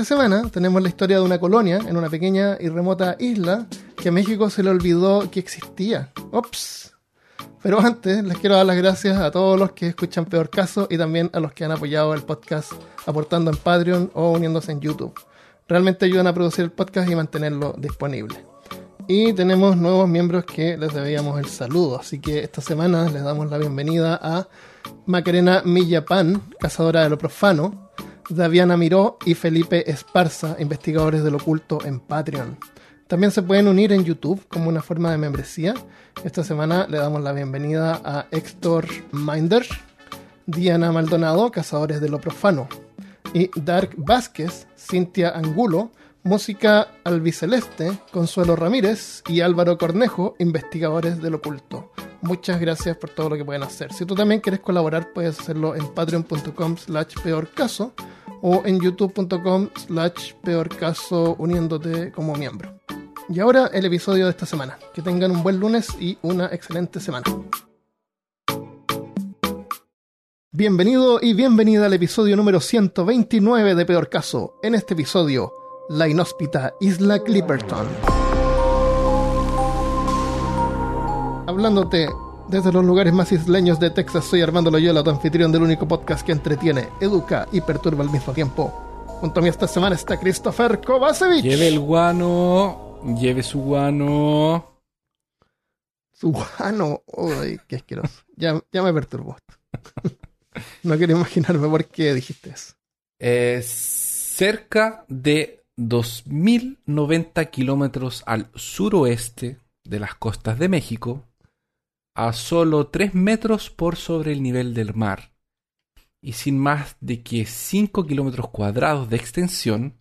esta semana tenemos la historia de una colonia en una pequeña y remota isla que a México se le olvidó que existía. Ops. Pero antes les quiero dar las gracias a todos los que escuchan Peor Caso y también a los que han apoyado el podcast aportando en Patreon o uniéndose en YouTube. Realmente ayudan a producir el podcast y mantenerlo disponible. Y tenemos nuevos miembros que les debíamos el saludo. Así que esta semana les damos la bienvenida a Macarena Millapan, cazadora de lo profano, Daviana Miró y Felipe Esparza, investigadores del oculto en Patreon. También se pueden unir en YouTube como una forma de membresía. Esta semana le damos la bienvenida a Héctor Minder, Diana Maldonado, Cazadores de lo Profano, y Dark Vázquez, Cintia Angulo, Música Albiceleste, Consuelo Ramírez y Álvaro Cornejo, investigadores del oculto. Muchas gracias por todo lo que pueden hacer. Si tú también quieres colaborar, puedes hacerlo en patreon.com slash peorcaso o en youtube.com slash peorcaso uniéndote como miembro. Y ahora el episodio de esta semana. Que tengan un buen lunes y una excelente semana. Bienvenido y bienvenida al episodio número 129 de Peor Caso. En este episodio, la inhóspita Isla Clipperton. Hablándote desde los lugares más isleños de Texas, soy Armando Loyola, tu anfitrión del único podcast que entretiene, educa y perturba al mismo tiempo. Junto a mí esta semana está Christopher Kovacevic. Lleve el guano. Lleve su guano. Su guano. Uy, qué asqueroso. Ya, ya me perturbó. no quiero imaginarme por qué dijiste eso. Eh, cerca de 2.090 kilómetros al suroeste de las costas de México, a solo 3 metros por sobre el nivel del mar, y sin más de que 5 kilómetros cuadrados de extensión,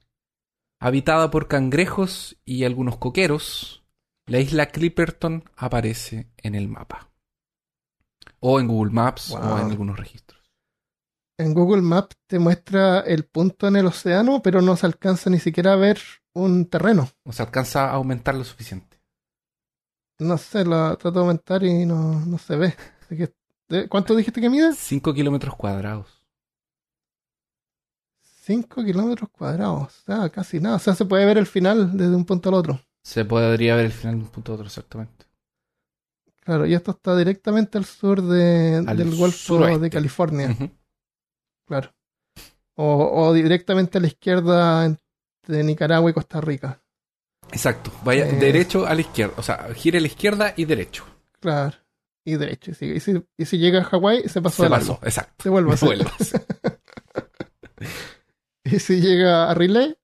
habitada por cangrejos y algunos coqueros, la isla Clipperton aparece en el mapa. O en Google Maps o en algunos registros. En Google Maps te muestra el punto en el océano, pero no se alcanza ni siquiera a ver un terreno. No se alcanza a aumentar lo suficiente. No sé, lo trato de aumentar y no, no se ve. Así que, ¿de- ¿Cuánto dijiste que mide? 5 kilómetros cuadrados. 5 kilómetros cuadrados. O sea, casi nada. O sea, se puede ver el final desde un punto al otro. Se podría ver el final de un punto a otro exactamente. Claro, y esto está directamente al sur de- Al del Golfo de California. Claro. O, o directamente a la izquierda entre Nicaragua y Costa Rica. Exacto. Vaya Eh. derecho a la izquierda. O sea, gire a la izquierda y derecho. Claro. Y derecho. Y si, y si, y si llega a Hawái, se pasó Se pasó. largo. Exacto. Se vuelve a. Y si llega a Riley,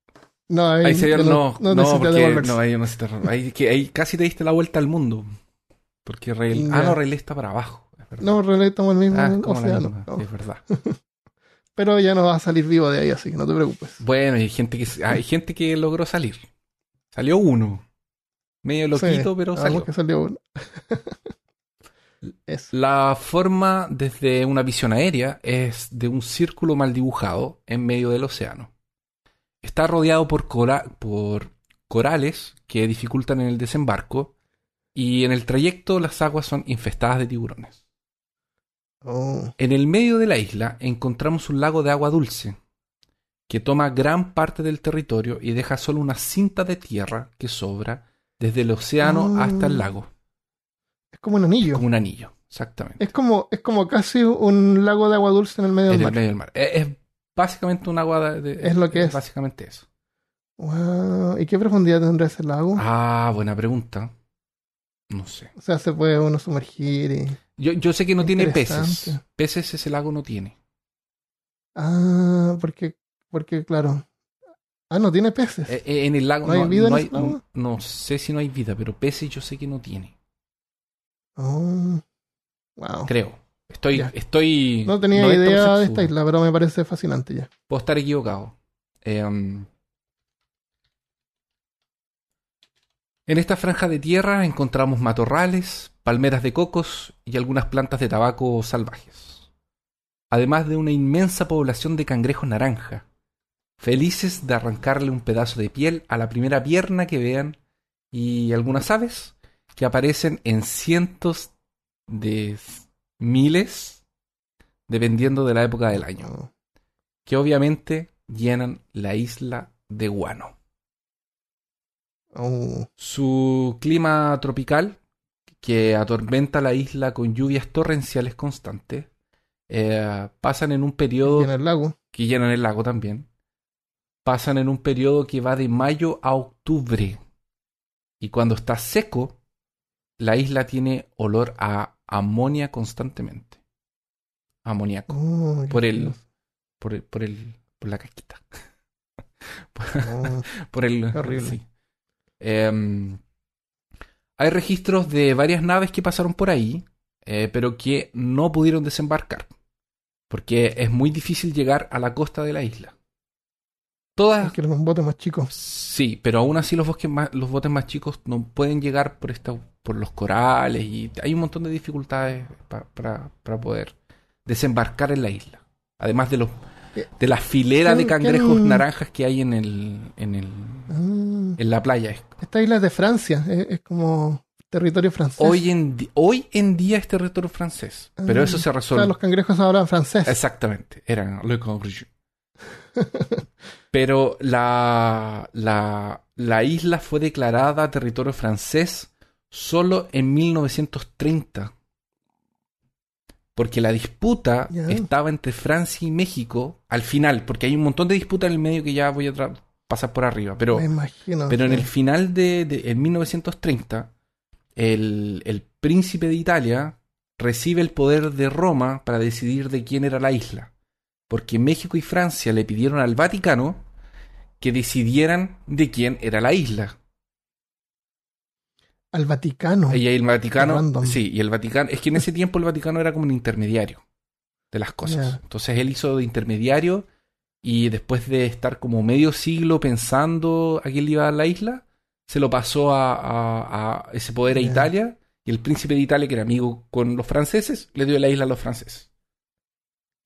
no, ahí, Ahí se ya no, no, necesita porque no, ahí no se ahí, que, ahí casi te diste la vuelta al mundo. Porque Rayleigh, ah, Ya. no, Rayleigh está para abajo. es. No, Riley estamos en el mismo ah, es océano. no. sí, es verdad. Pero ya no va a salir vivo de ahí, así que no te preocupes. Bueno, hay gente que hay gente que logró salir. Salió uno. Medio loquito, Sí, pero salió. que salió uno. Eso. La forma desde una visión aérea es de un círculo mal dibujado en medio del océano. Está rodeado por, cora- por corales que dificultan el desembarco y en el trayecto las aguas son infestadas de tiburones. Oh, En el medio de la isla encontramos un lago de agua dulce que toma gran parte del territorio y deja solo una cinta de tierra que sobra desde el océano Ah. hasta el lago, es como un anillo. como un anillo, exactamente. Es como, es como casi un lago de agua dulce en el medio en del el mar. medio del mar. Es, es básicamente un agua de, de- Es lo que es. Básicamente eso. Wow. ¿Y qué profundidad tendrá ese lago? Ah, buena pregunta. No sé. O sea, se puede uno sumergir y... Yo, yo sé que no tiene peces. Peces ese lago no tiene. Ah, porque, porque claro. Ah, no tiene peces. Eh, eh, en el lago ¿No hay vida en no, lago? no sé si no hay vida, pero peces yo sé que no tiene. Oh. Wow. Creo. Estoy, Ya. estoy. No tenía 90% idea de esta isla, pero me parece fascinante ya. Puedo estar equivocado. Em, en esta franja de tierra encontramos matorrales, palmeras de cocos y algunas plantas de tabaco salvajes. Además de una inmensa población de cangrejos naranja, felices de arrancarle un pedazo de piel a la primera pierna que vean, y algunas aves que aparecen en cientos de miles, dependiendo de la época del año que obviamente llenan la isla de guano. Oh, Su clima tropical, que atormenta la isla con lluvias torrenciales constantes, eh, pasan en un periodo el lago. que llenan el lago también. Pasan en un periodo que va de mayo a octubre. Y cuando está seco, la isla tiene olor a amonia constantemente. Amoníaco. Oh, Por el-. Por el, por el, por la caquita. Oh, por el. Horrible. sí. Em, hay registros de varias naves que pasaron por ahí, eh, pero que no pudieron desembarcar. Porque es muy difícil llegar a la costa de la isla. Todas, que era un bote más chico. Sí, pero aún así los, bosques más- los botes más chicos no pueden llegar por esta, por los corales y hay un montón de dificultades pa- para, para poder desembarcar en la isla. Además de los Eh, de las fileras de ¿quién- cangrejos naranjas que hay en el, en el Ah, en la playa. Es- esta isla es de Francia, es, es como territorio francés. Hoy en hoy en día es territorio francés, pero Ah, eso se O sea, resolvió. los cangrejos hablan francés. Exactamente, eran Le Cangrejo. Pero la, la, la isla fue declarada territorio francés solo en 1930. Porque la disputa estaba entre Francia y México al final, porque hay un montón de disputas en el medio que ya voy a pasar por arriba. Pero, Me imagino. pero en el final de, de- en 1930, el, el príncipe de Italia recibe el poder de Roma para decidir de quién era la isla. Porque México y Francia le pidieron al Vaticano que decidieran de quién era la isla. Al Vaticano. Y el Vaticano, random. sí, y el Vaticano, es que en ese tiempo el Vaticano era como un intermediario de las cosas. Entonces él hizo de intermediario y después de estar como medio siglo pensando a quién le iba a dar la isla, se lo pasó a, a- a ese poder a. Italia y el príncipe de Italia, que era amigo con los franceses, le dio la isla a los franceses.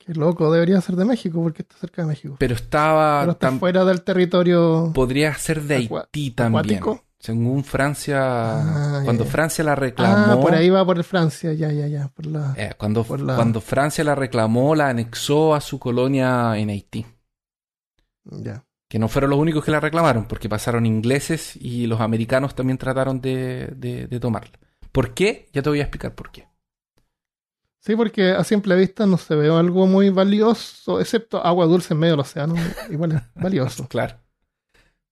Qué loco, debería ser de México porque está cerca de México. Pero estaba... Pero está fuera del territorio. podría ser de Haití también. acuático. Según Francia, Ah, cuando. Francia la reclamó... Ah, por ahí va por Francia, ya, ya, ya. Por la... Eh, cuando, Por la- cuando Francia la reclamó, la anexó a su colonia en Haití. Ya. Que no fueron los únicos que la reclamaron, porque pasaron ingleses y los americanos también trataron de, de- de tomarla. ¿Por qué? Ya te voy a explicar por qué. Sí, porque a simple vista no se ve algo muy valioso, excepto agua dulce en medio del océano. Igual es valioso, Claro.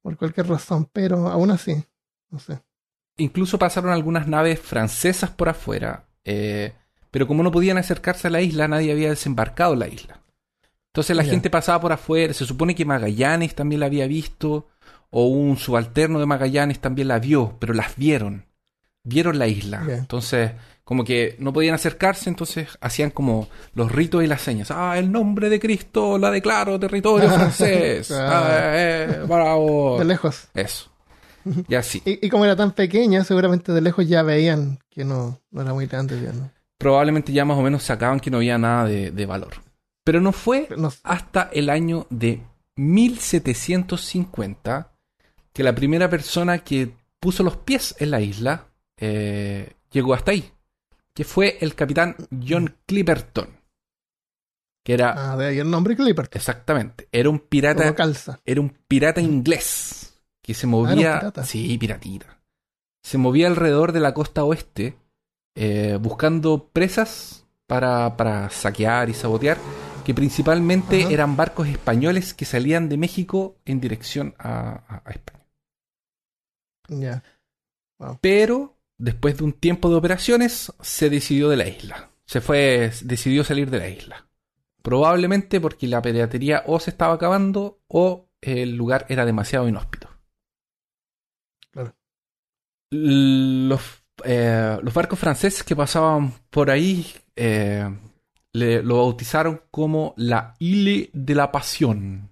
por cualquier razón, pero aún así, no sé. Incluso pasaron algunas naves francesas por afuera, eh, pero como no podían acercarse a la isla, nadie había desembarcado en la isla. Entonces la gente pasaba por afuera, se supone que Magallanes también la había visto, o un subalterno de Magallanes también la vio, pero las vieron, vieron la isla. Entonces, como que no podían acercarse, entonces hacían como los ritos y las señas. Ah, el nombre de Cristo la declaro territorio francés. Ah. Ah, eh, bravo. De lejos. Eso. Y así. Y, y como era tan pequeña, seguramente de lejos ya veían que no, no era muy grande. Ya, ¿no? probablemente ya más o menos sacaban que no había nada de, de valor. Pero no fue Pero no sé. hasta el año de 1750 que la primera persona que puso los pies en la isla eh, llegó hasta ahí, que fue el capitán John Clipperton, que era Ah, de ahí el nombre Clipper. exactamente, era un pirata, calza. era un pirata inglés que se movía, Ah, pirata. sí, piratita, se movía alrededor de la costa oeste eh, buscando presas para, para saquear y sabotear, que principalmente Ajá. eran barcos españoles que salían de México en dirección a, a- a España. Ya. Pero después de un tiempo de operaciones se decidió de la isla, se fue, decidió salir de la isla. Probablemente porque la piratería o se estaba acabando o el lugar era demasiado inhóspito. Claro. Los, eh, los barcos franceses que pasaban por ahí eh, le- lo bautizaron como la Ile de la Pasión.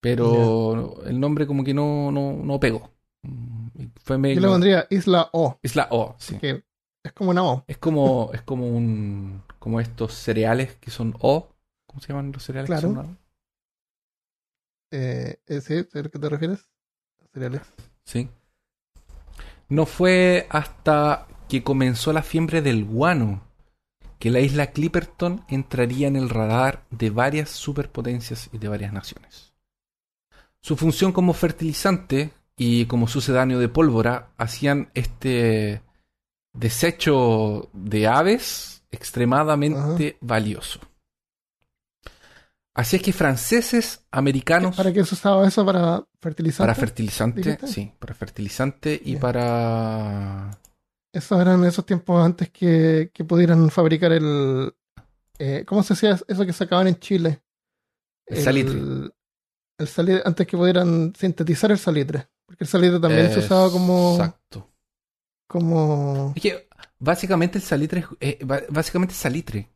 Pero el nombre como que no, no, no pegó. Mm, Fue Yo medio- le pondría Isla O, Es la O, sí. que es como una O. Es como, es como un, como estos cereales que son O. ¿Cómo se llaman los cereales Claro. que son O? Eh, eh, ¿Sí? ¿A qué te refieres? Cereales. Sí. No fue hasta que comenzó la fiebre del guano que la isla Clipperton entraría en el radar de varias superpotencias y de varias naciones. su función como fertilizante y como sucedáneo de pólvora hacían este desecho de aves extremadamente valioso. Así es que franceses, americanos... ¿Para qué se usaba eso? ¿Para fertilizante? Para fertilizante, dijiste? sí, para fertilizante y para... Esos eran esos tiempos antes que, que pudieran fabricar el... eh, ¿Cómo se decía eso que sacaban en Chile? El salitre. El salitre, antes que pudieran sintetizar el salitre. Porque el salitre también se usaba como... Exacto. como Es que básicamente el salitre es eh, básicamente es salitre.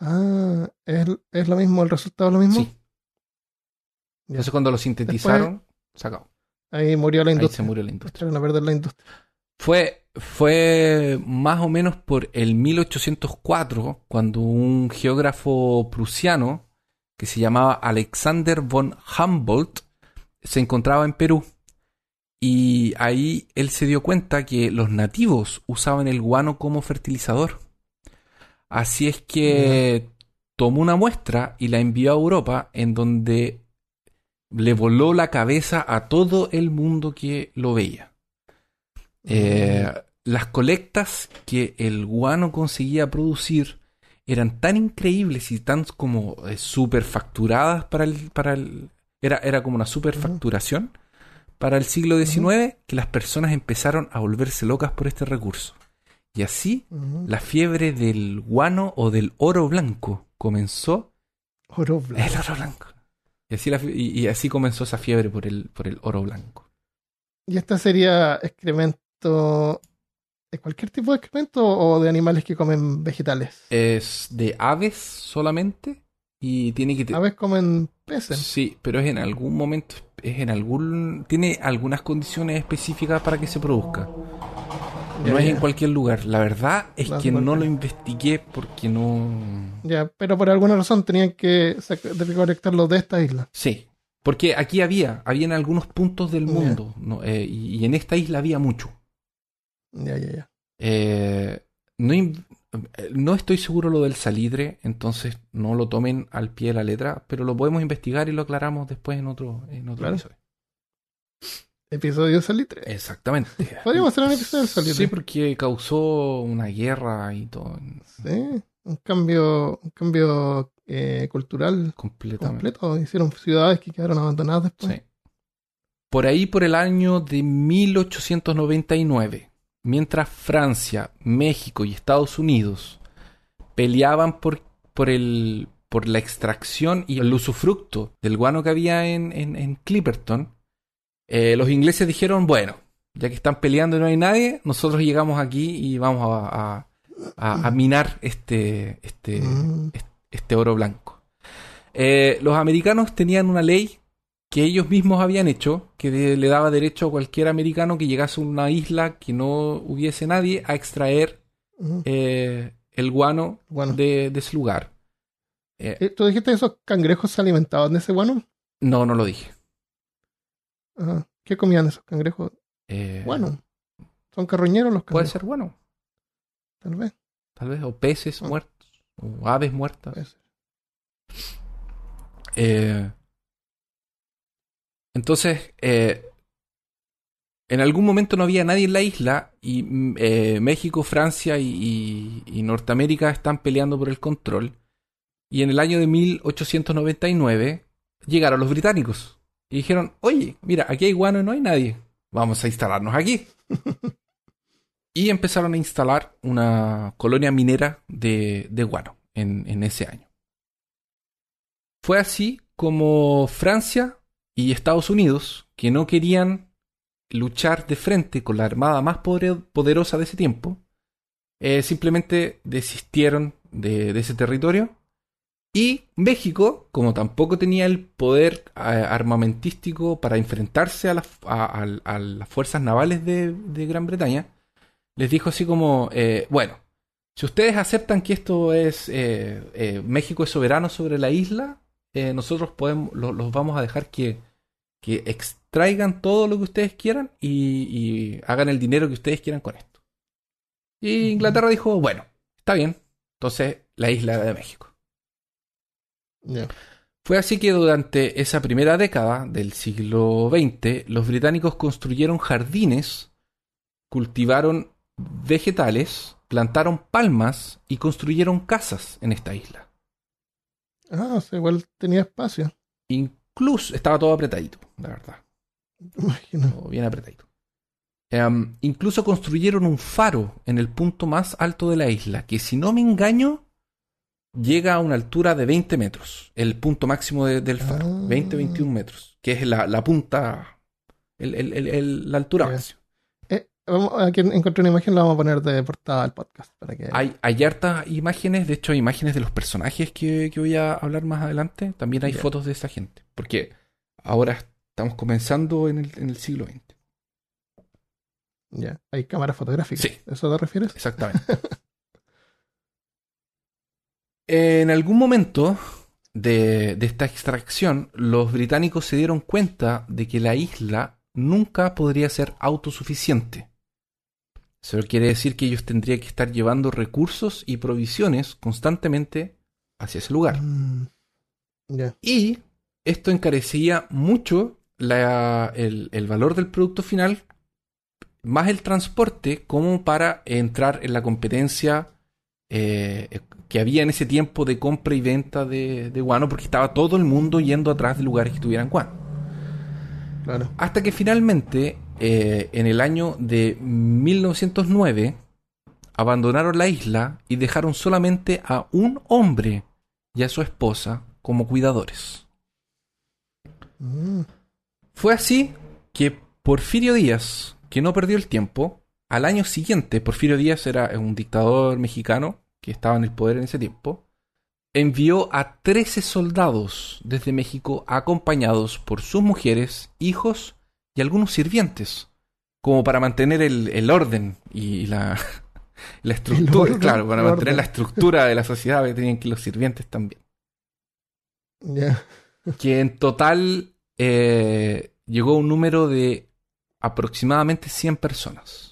ah, ¿es, es lo mismo, el resultado es lo mismo. Sí. Entonces cuando lo sintetizaron, se acabó. Ahí murió la Ahí se industria. murió la industria. Echaron a perder la industria. Fue, fue más o menos por el 1804 cuando un geógrafo prusiano que se llamaba Alexander von Humboldt se encontraba en Perú. Y ahí él se dio cuenta que los nativos usaban el guano como fertilizador. Así es que tomó una muestra y la envió a Europa en donde le voló la cabeza a todo el mundo que lo veía. Eh, las colectas que el guano conseguía producir eran tan increíbles y tan como eh, superfacturadas para el, para el era, era como una superfacturación para el siglo XIX que las personas empezaron a volverse locas por este recurso. Y así la fiebre del guano o del oro blanco comenzó. Oro blanco. El oro blanco. Y así, la fie- y, y así comenzó esa fiebre por el, por el oro blanco. ¿Y esta sería excremento de cualquier tipo de excremento o de animales que comen vegetales? Es de aves solamente y tiene que... te- Aves comen peces. Sí, pero es en algún momento, es en algún... Tiene algunas condiciones específicas para que se produzca. No es en cualquier lugar. La verdad es No que no lo investigué porque no... Ya, pero por alguna razón tenían que sac- de esta isla. Sí, porque aquí había, había en algunos puntos del mundo, ¿no? Eh, y, y en esta isla había mucho. Ya, ya, ya. Eh, no, no estoy seguro lo del salitre, entonces no lo tomen al pie de la letra, pero lo podemos investigar y lo aclaramos después en otro, en otro Claro. episodio. Episodio salitre. Exactamente. Podríamos hacer un episodio del salitre. Sí, porque causó una guerra y todo. Sí, un cambio, un cambio eh, cultural Completamente. completo. Hicieron ciudades que quedaron abandonadas después. Sí. Por ahí, por el año de 1899, mientras Francia, México y Estados Unidos peleaban por, por, el, por la extracción y el usufructo del guano que había en, en, en Clipperton, eh, los ingleses dijeron, bueno, ya que están peleando y no hay nadie, nosotros llegamos aquí y vamos a, a- a- a minar este, este, Mm, este oro blanco. Eh, los americanos tenían una ley que ellos mismos habían hecho, que de- le daba derecho a cualquier americano que llegase a una isla que no hubiese nadie a extraer eh, el guano de, de ese lugar. Eh, Eh, ¿tú dijiste que esos cangrejos se alimentaban de ese guano? no, no lo dije. Ajá. ¿Qué comían esos cangrejos? Eh, Bueno, son carroñeros los puede cangrejos. ser bueno, Tal vez. tal vez, o peces Ah. muertos, o aves muertas. puede. Eh, entonces, eh, en algún momento no había nadie en la isla y mm, eh, México, Francia y, y- y Norteamérica están peleando por el control. Y en el año de 1899 llegaron los británicos y dijeron, oye, mira, aquí hay guano y no hay nadie. Vamos a instalarnos aquí. y empezaron a instalar una colonia minera de, de guano en, en ese año. Fue así como Francia y Estados Unidos, que no querían luchar de frente con la armada más poder- poderosa de ese tiempo, eh, simplemente desistieron de, ese territorio. Y México, como tampoco tenía el poder eh, armamentístico para enfrentarse a, las- a- a- las fuerzas navales de, Gran Bretaña, les dijo así como, eh, bueno, si ustedes aceptan que esto es, México es soberano sobre la isla, eh, nosotros podemos, lo- los vamos a dejar que, que extraigan todo lo que ustedes quieran y, y hagan el dinero que ustedes quieran con esto. Y. Inglaterra dijo, bueno, está bien, entonces la isla de México. Fue así que durante esa primera década del siglo XX, los británicos construyeron jardines, cultivaron vegetales, plantaron palmas y construyeron casas en esta isla. Ah, o sea, igual tenía espacio. Incluso estaba todo apretadito, la verdad. Imagino. Todo bien apretadito. Em, incluso construyeron un faro en el punto más alto de la isla, que si no me engaño, llega a una altura de 20 metros. El punto máximo de- del faro. Ah. 20-21 metros. Que es la, la punta. el- el- el- la altura máxima. Vamos, aquí encontré una imagen, la vamos a poner de portada al podcast. Para que... Hay, hay hartas imágenes, de hecho, hay imágenes de los personajes que, que voy a hablar más adelante. También hay fotos de esa gente. Porque ahora estamos comenzando en el, en el siglo XX. Ya, hay cámaras fotográficas. Sí. ¿Eso te refieres? Exactamente. en algún momento de, de esta extracción, los británicos se dieron cuenta de que la isla nunca podría ser autosuficiente. Eso quiere decir que ellos tendrían que estar llevando recursos y provisiones constantemente hacia ese lugar. Mm. Y esto encarecía mucho la- el, el valor del producto final, más el transporte, como para entrar en la competencia eh, que había en ese tiempo de compra y venta de, de guano, porque estaba todo el mundo yendo atrás de lugares que tuvieran guano. Claro. Hasta que finalmente, eh, en el año de 1909, abandonaron la isla y dejaron solamente a un hombre y a su esposa como cuidadores. Mm, Fue así que Porfirio Díaz, que no perdió el tiempo, al año siguiente, Porfirio Díaz era un dictador mexicano que estaba en el poder en ese tiempo, envió a 13 soldados desde México acompañados por sus mujeres, hijos y algunos sirvientes, como para mantener el, el orden y la, la estructura, orden, claro, para mantener orden. la estructura de la sociedad que tenían que los sirvientes también Ya. que en total eh, llegó a un número de aproximadamente 100 personas.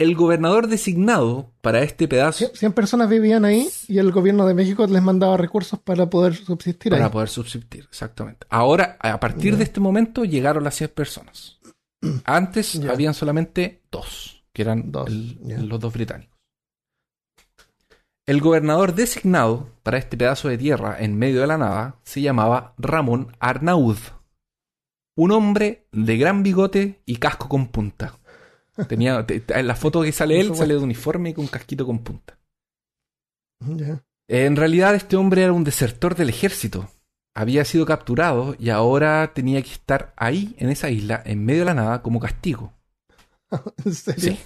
El gobernador designado para este pedazo, Cien- 100 personas vivían ahí y el gobierno de México les mandaba recursos para poder subsistir para ahí. poder subsistir, exactamente. Ahora, a partir de este momento, llegaron las 100 personas. Antes habían solamente dos, que eran Dos, el- ya. los dos británicos. El gobernador designado para este pedazo de tierra en medio de la nada se llamaba Ramón Arnaud. Un hombre de gran bigote y casco con punta. Tenía, te- te- en la foto que sale él, sale de uniforme y con casquito con punta. En realidad este hombre era un desertor del ejército. Había sido capturado y ahora tenía que estar ahí, en esa isla, en medio de la nada, como castigo. ¿En serio? Sí.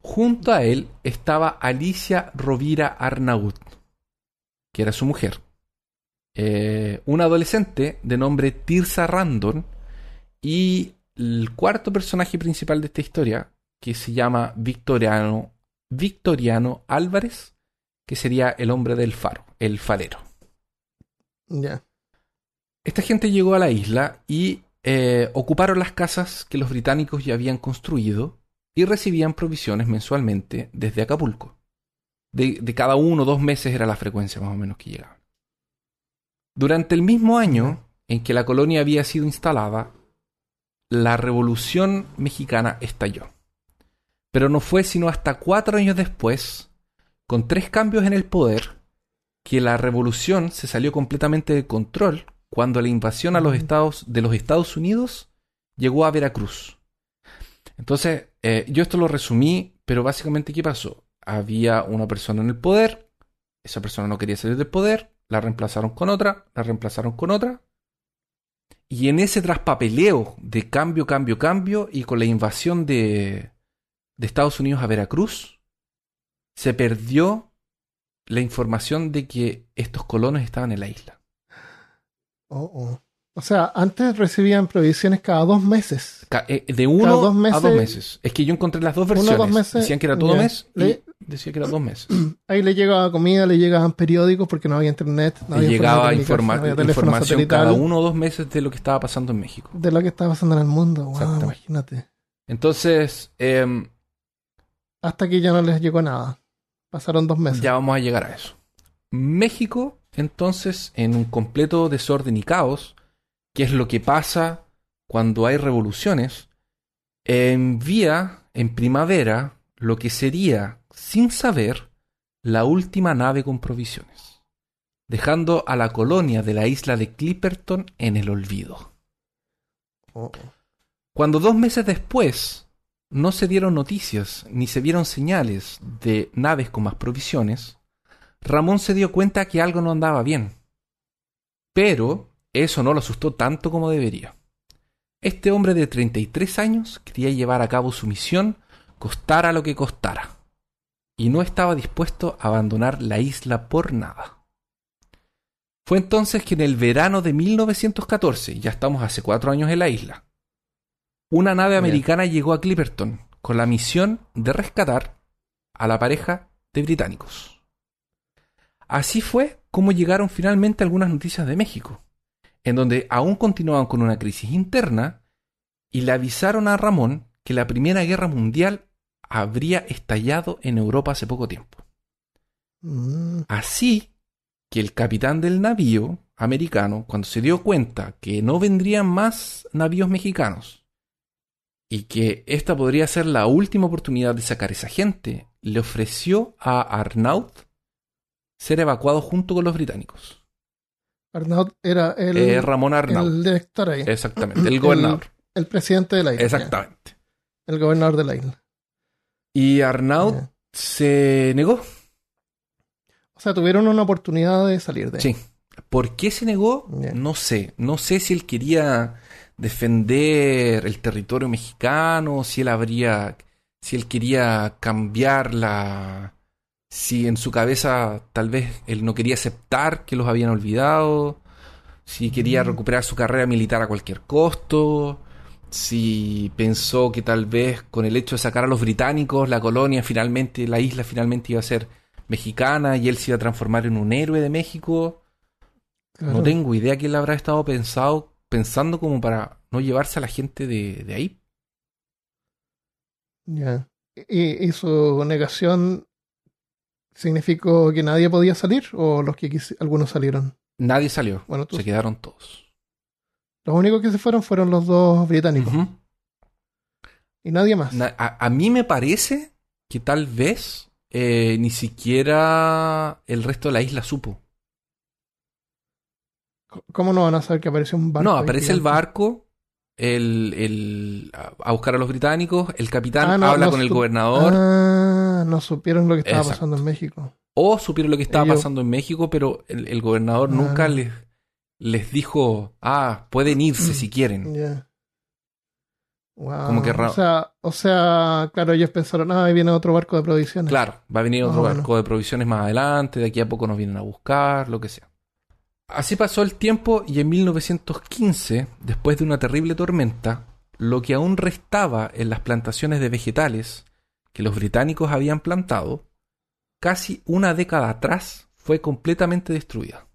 Junto a él estaba Alicia Rovira Arnaud, que era su mujer. Eh, una adolescente de nombre Tirsa Randon y el cuarto personaje principal de esta historia, que se llama Victoriano, Victoriano Álvarez, que sería el hombre del faro, el farero. Ya. Esta gente llegó a la isla y eh, ocuparon las casas que los británicos ya habían construido y recibían provisiones mensualmente desde Acapulco. De, de cada uno o dos meses era la frecuencia más o menos que llegaban. Durante el mismo año en que la colonia había sido instalada, la Revolución Mexicana estalló. Pero no fue sino hasta cuatro años después, con tres cambios en el poder, que la revolución se salió completamente de control cuando la invasión a los estados de los Estados Unidos llegó a Veracruz. Entonces, eh, yo esto lo resumí, pero básicamente, ¿qué pasó? Había una persona en el poder, esa persona no quería salir del poder, la reemplazaron con otra, la reemplazaron con otra, y en ese traspapeleo de cambio, cambio, cambio, y con la invasión de, de Estados Unidos a Veracruz, se perdió la información de que estos colonos estaban en la isla. Oh, oh. O sea, antes recibían provisiones cada dos meses. Eh, De uno Cada dos a dos meses- meses. Es que yo encontré las dos Uno, dos versiones. meses, Decían que era todo mes y Le- decía que era dos meses. Ahí le llegaba comida, le llegaban periódicos porque no había internet. No había llegaba informa- no había información cada uno o dos meses de lo que estaba pasando en México. De lo que estaba pasando en el mundo. Wow, imagínate. Entonces, em, Hasta que ya no les llegó nada. Pasaron dos meses. ya vamos a llegar a eso. México entonces en un completo desorden y caos, que es lo que pasa cuando hay revoluciones, envía en primavera lo que sería, sin saber, la última nave con provisiones, dejando a la colonia de la isla de Clipperton en el olvido. Oh, Cuando dos meses después no se dieron noticias ni se vieron señales de naves con más provisiones, Ramón se dio cuenta que algo no andaba bien. Pero eso no lo asustó tanto como debería. Este hombre de 33 años quería llevar a cabo su misión, costara lo que costara, y no estaba dispuesto a abandonar la isla por nada. Fue entonces que en el verano de 1914, ya estamos hace cuatro años en la isla, una nave americana llegó a Clipperton con la misión de rescatar a la pareja de británicos. Así fue como llegaron finalmente algunas noticias de México, en donde aún continuaban con una crisis interna y le avisaron a Ramón que la Primera Guerra Mundial habría estallado en Europa hace poco tiempo. mm, Así que el capitán del navío americano, cuando se dio cuenta que no vendrían más navíos mexicanos y que esta podría ser la última oportunidad de sacar esa gente, le ofreció a Arnaud ser evacuado junto con los británicos. Arnaud era el, Eh, Ramón el ahí. exactamente, el gobernador. El presidente de la isla. Exactamente. ya. El gobernador de la isla. Y Arnaud se negó. O sea, tuvieron una oportunidad de salir de ahí. Sí. ¿Por qué se negó? No sé. No sé si él quería defender el territorio mexicano, si él habría, si él quería cambiar la, si en su cabeza tal vez él no quería aceptar que los habían olvidado, si quería Mm. recuperar su carrera militar a cualquier costo, si pensó que tal vez con el hecho de sacar a los británicos, la colonia finalmente, la isla finalmente iba a ser mexicana y él se iba a transformar en un héroe de México. Claro. No tengo idea que él habrá estado pensado, pensando como para no llevarse a la gente de, de ahí. Ya. ¿Y, y su negación significó que nadie podía salir o los que algunos salieron? Nadie salió. Bueno, tú- Se quedaron todos. Los únicos que se fueron fueron los dos británicos y nadie más. Na- a, a mí me parece que tal vez eh, ni siquiera el resto de la isla supo. ¿Cómo no van a saber que apareció un barco? no, aparece el barco el, el- a buscar a los británicos, el capitán Ah, no, habla no con el gobernador Ah, no supieron lo que estaba Exacto. pasando en México. o supieron lo que estaba ellos- pasando en México, pero el, el gobernador Ah. nunca les, les dijo, ah, pueden irse si quieren. Wow. Como que o, sea, o sea, claro, ellos pensaron, ah, ahí viene otro barco de provisiones. Claro, va a venir otro bueno. barco de provisiones más adelante, de aquí a poco nos vienen a buscar, lo que sea. Así pasó el tiempo y en 1915, después de una terrible tormenta, lo que aún restaba en las plantaciones de vegetales que los británicos habían plantado, casi una década atrás, fue completamente destruida.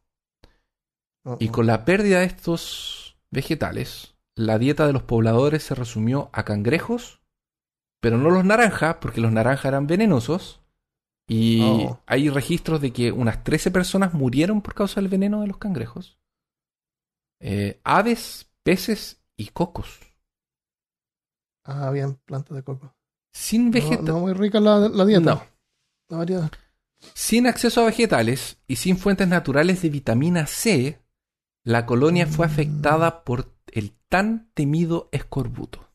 Oh, Y oh. con la pérdida de estos vegetales, la dieta de los pobladores se resumió a cangrejos, pero no los naranjas, porque los naranjas eran venenosos. Y Oh. hay registros de que unas 13 personas murieron por causa del veneno de los cangrejos. Eh, aves, peces y cocos. Ah, habían plantas de coco. Sin No, vegeta- no muy rica la, la dieta. No. La variedad. Sin acceso a vegetales y sin fuentes naturales de vitamina C, la colonia fue afectada por el tan temido escorbuto.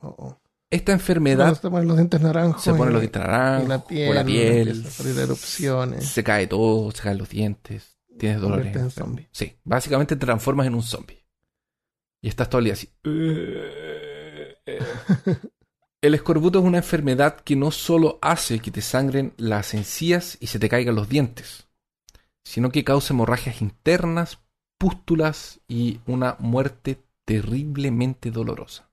Oh, oh. Esta enfermedad se ponen los dientes naranjos. se pone y- los dientes y naranjos, la o piel. la piel, empiezan a salir erupciones. se cae todo, se caen los dientes, tienes dolores. Conviertes en zombie. Sí, básicamente te transformas en un zombie. Y estás todo el día así. El escorbuto es una enfermedad que no solo hace que te sangren las encías y se te caigan los dientes, sino que causa hemorragias internas, pústulas y una muerte terriblemente dolorosa.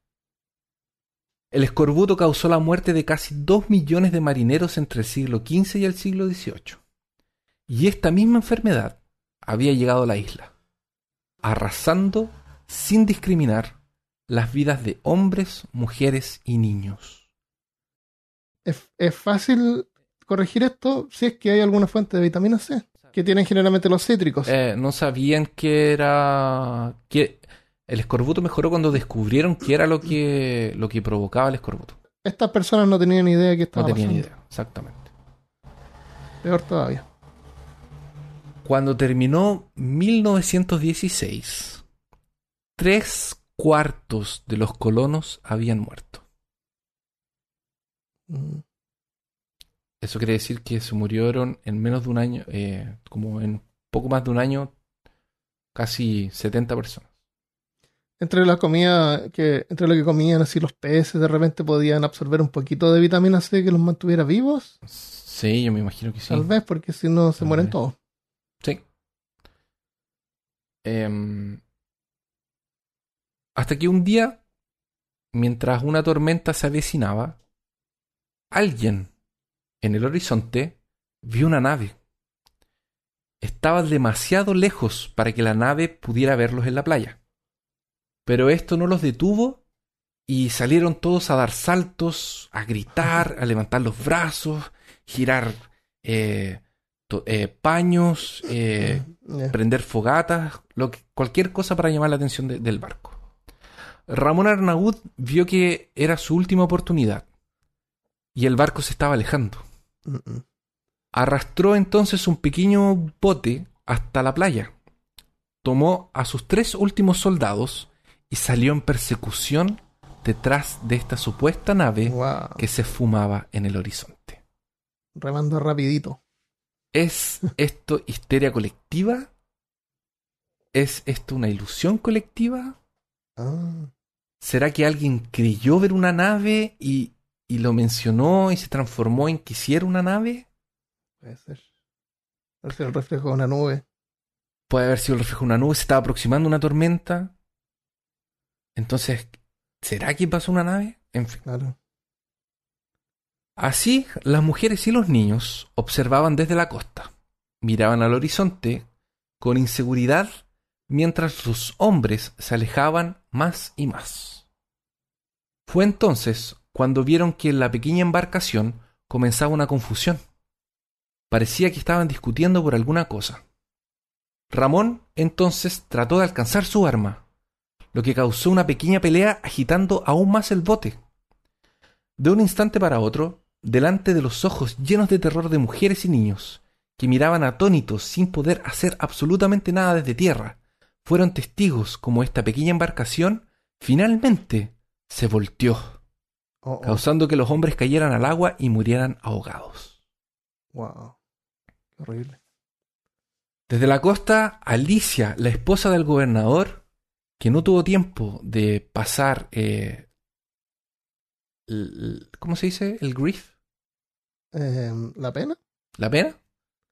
El escorbuto causó la muerte de casi 2 millones de marineros entre el siglo XV y el siglo XVIII. Y esta misma enfermedad había llegado a la isla, arrasando sin discriminar las vidas de hombres, mujeres y niños. Es fácil corregir esto si es que hay alguna fuente de vitamina C. Que tienen generalmente los cítricos. eh, no sabían que era... que El escorbuto mejoró cuando descubrieron qué era lo que, lo que provocaba el escorbuto. Estas personas no tenían idea de qué No estaba tenían pasando. idea, exactamente. Peor todavía. Cuando terminó 1916, tres cuartos de los colonos habían muerto. Mm. Eso quiere decir que se murieron en menos de un año, eh, como en poco más de un año, casi 70 personas. Entre la comida que, entre lo que comían así los peces, de repente podían absorber un poquito de vitamina C que los mantuviera vivos. Sí, yo me imagino que sí. Tal vez, porque si no se Tal mueren vez. todos. Sí. Em, hasta que un día, mientras una tormenta se avecinaba, alguien en el horizonte vio una nave. Estaba demasiado lejos para que la nave pudiera verlos en la playa. Pero esto no los detuvo y salieron todos a dar saltos, a gritar, a levantar los brazos, girar eh, eh, paños, eh, prender fogatas, lo que- cualquier cosa para llamar la atención de- del barco. Ramón Arnaud vio que era su última oportunidad y el barco se estaba alejando. Arrastró entonces un pequeño bote hasta la playa. Tomó a sus tres últimos soldados y salió en persecución detrás de esta supuesta nave Wow. que se fumaba en el horizonte. Remando rapidito. ¿Es esto histeria colectiva? ¿Es esto una ilusión colectiva? Ah, ¿Será que alguien creyó ver una nave y, y lo mencionó y se transformó en que hiciera una nave? puede ser. Puede ser el reflejo de una nube. Puede haber sido el reflejo de una nube, se estaba aproximando una tormenta. Entonces, ¿será que pasó una nave? En fin. Claro. Así, las mujeres y los niños observaban desde la costa, miraban al horizonte con inseguridad mientras los hombres se alejaban más y más. Fue entonces cuando vieron que en la pequeña embarcación comenzaba una confusión. Parecía que estaban discutiendo por alguna cosa. Ramón entonces trató de alcanzar su arma, lo que causó una pequeña pelea agitando aún más el bote. De un instante para otro, delante de los ojos llenos de terror de mujeres y niños, que miraban atónitos sin poder hacer absolutamente nada desde tierra, fueron testigos como esta pequeña embarcación finalmente se volteó, Oh, oh. causando que los hombres cayeran al agua y murieran ahogados. Wow. Qué horrible. Desde la costa, Alicia, la esposa del gobernador, que no tuvo tiempo de pasar, eh, ¿cómo se dice? El grief, Eh, ¿La pena? la pena.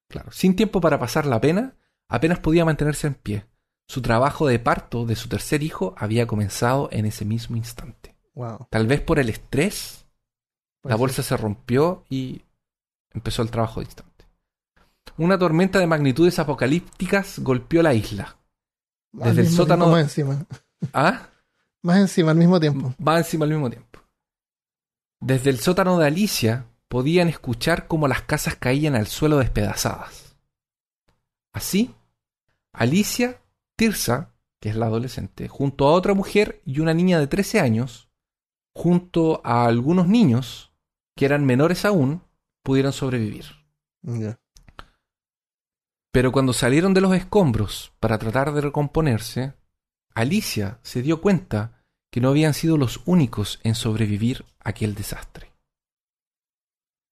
Claro, sin tiempo para pasar la pena, apenas podía mantenerse en pie. Su trabajo de parto de su tercer hijo había comenzado en ese mismo instante. Wow. Tal vez por el estrés, la bolsa se rompió y empezó el trabajo de instante. Una tormenta de magnitudes apocalípticas golpeó la isla. Al desde el sótano- Más encima. ¿Ah? Más encima al mismo tiempo. Va encima al mismo tiempo. Desde el sótano de Alicia podían escuchar cómo las casas caían al suelo despedazadas. Así, Alicia, Tirsa, que es la adolescente, junto a otra mujer y una niña de 13 años, junto a algunos niños que eran menores aún, pudieron sobrevivir. Pero cuando salieron de los escombros para tratar de recomponerse, Alicia se dio cuenta que no habían sido los únicos en sobrevivir a aquel desastre.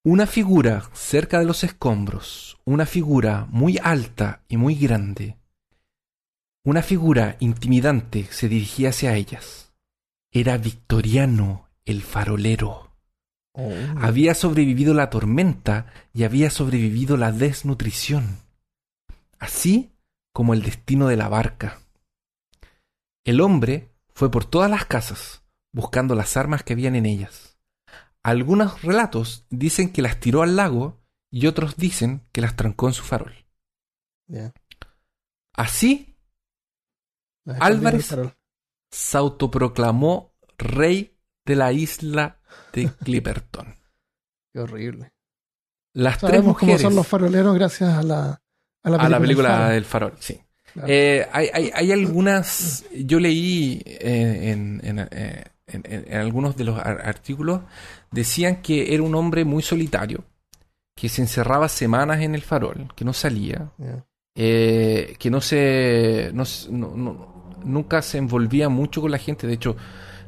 Una figura cerca de los escombros, una figura muy alta y muy grande, una figura intimidante se dirigía hacia ellas. Era Victoriano, el farolero. Oh. Había sobrevivido la tormenta y había sobrevivido la desnutrición, así como el destino de la barca. El hombre fue por todas las casas, buscando las armas que habían en ellas. Algunos relatos dicen que las tiró al lago y otros dicen que las trancó en su farol. Así Álvarez. farol. Se autoproclamó rey de la isla de Clipperton. Qué horrible. Las tres cómo mujeres... son los faroleros gracias a la, A A la película del Faro. del farol, sí. Claro. Eh, hay, hay- hay algunas, yo leí eh, en, en, eh, en- en- algunos de los ar- artículos, decían que era un hombre muy solitario, que se encerraba semanas en el farol, que no salía, que no se, no, se- no- no- nunca se envolvía mucho con la gente. De hecho,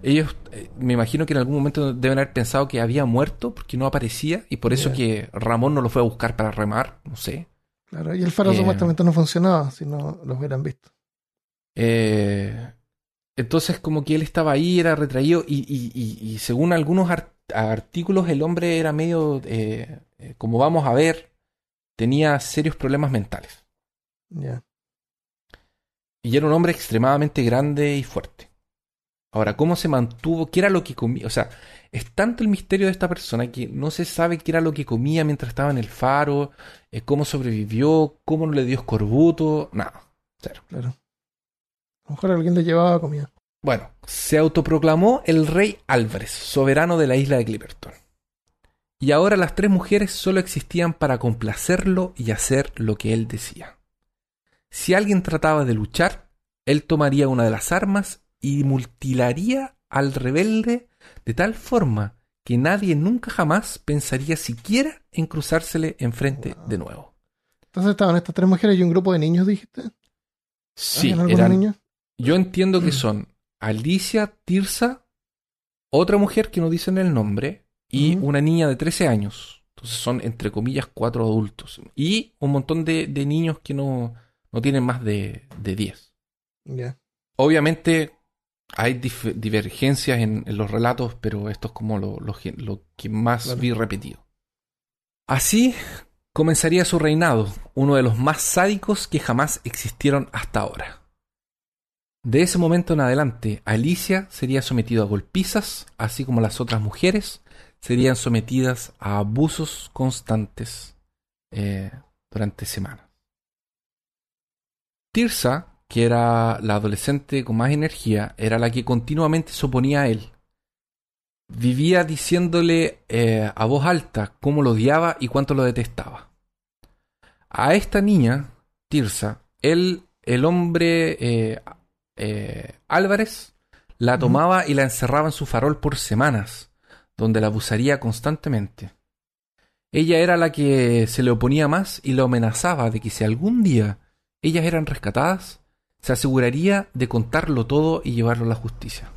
ellos, eh, me imagino que en algún momento deben haber pensado que había muerto porque no aparecía y por eso que Ramón no lo fue a buscar para remar, no sé. Claro, y el faro Eh, supuestamente no funcionaba si no los hubieran visto. Eh, entonces como que él estaba ahí, era retraído y, y- y- y según algunos ar- artículos el hombre era medio, como vamos a ver, tenía serios problemas mentales. Ya. Y era un hombre extremadamente grande y fuerte. Ahora, ¿cómo se mantuvo? ¿Qué era lo que comía? O sea, es tanto el misterio de esta persona que no se sabe qué era lo que comía mientras estaba en el faro, eh, cómo sobrevivió, cómo no le dio escorbuto, nada, cero. Claro. A lo mejor alguien le llevaba comida. Bueno, se autoproclamó el rey Álvarez, soberano de la isla de Clipperton. Y ahora las tres mujeres solo existían para complacerlo y hacer lo que él decía. Si alguien trataba de luchar, él tomaría una de las armas y mutilaría al rebelde de tal forma que nadie nunca jamás pensaría siquiera en cruzársele enfrente Wow. de nuevo. Entonces estaban estas tres mujeres y un grupo de niños, dijiste. Sí, ¿Habían algunos eran, niños? Yo entiendo que son Alicia, Tirsa, otra mujer que no dicen el nombre y una niña de 13 años. Entonces son, entre comillas, cuatro adultos. Y un montón de, de niños que no, no tienen más de, de 10. Ya. Obviamente hay divergencias en, en los relatos, pero esto es como lo, lo gen- lo que más Claro. vi repetido. Así comenzaría su reinado, uno de los más sádicos que jamás existieron hasta ahora. De ese momento en adelante, Alicia sería sometida a golpizas, así como las otras mujeres serían sometidas a abusos constantes eh, durante semanas. Tirsa, que era la adolescente con más energía, era la que continuamente se oponía a él. Vivía diciéndole eh, a voz alta cómo lo odiaba y cuánto lo detestaba. A esta niña, Tirsa, él, el hombre eh, eh, Álvarez, la tomaba y la encerraba en su farol por semanas, donde la abusaría constantemente. Ella era la que se le oponía más y la amenazaba de que si algún día ellas eran rescatadas, se aseguraría de contarlo todo y llevarlo a la justicia.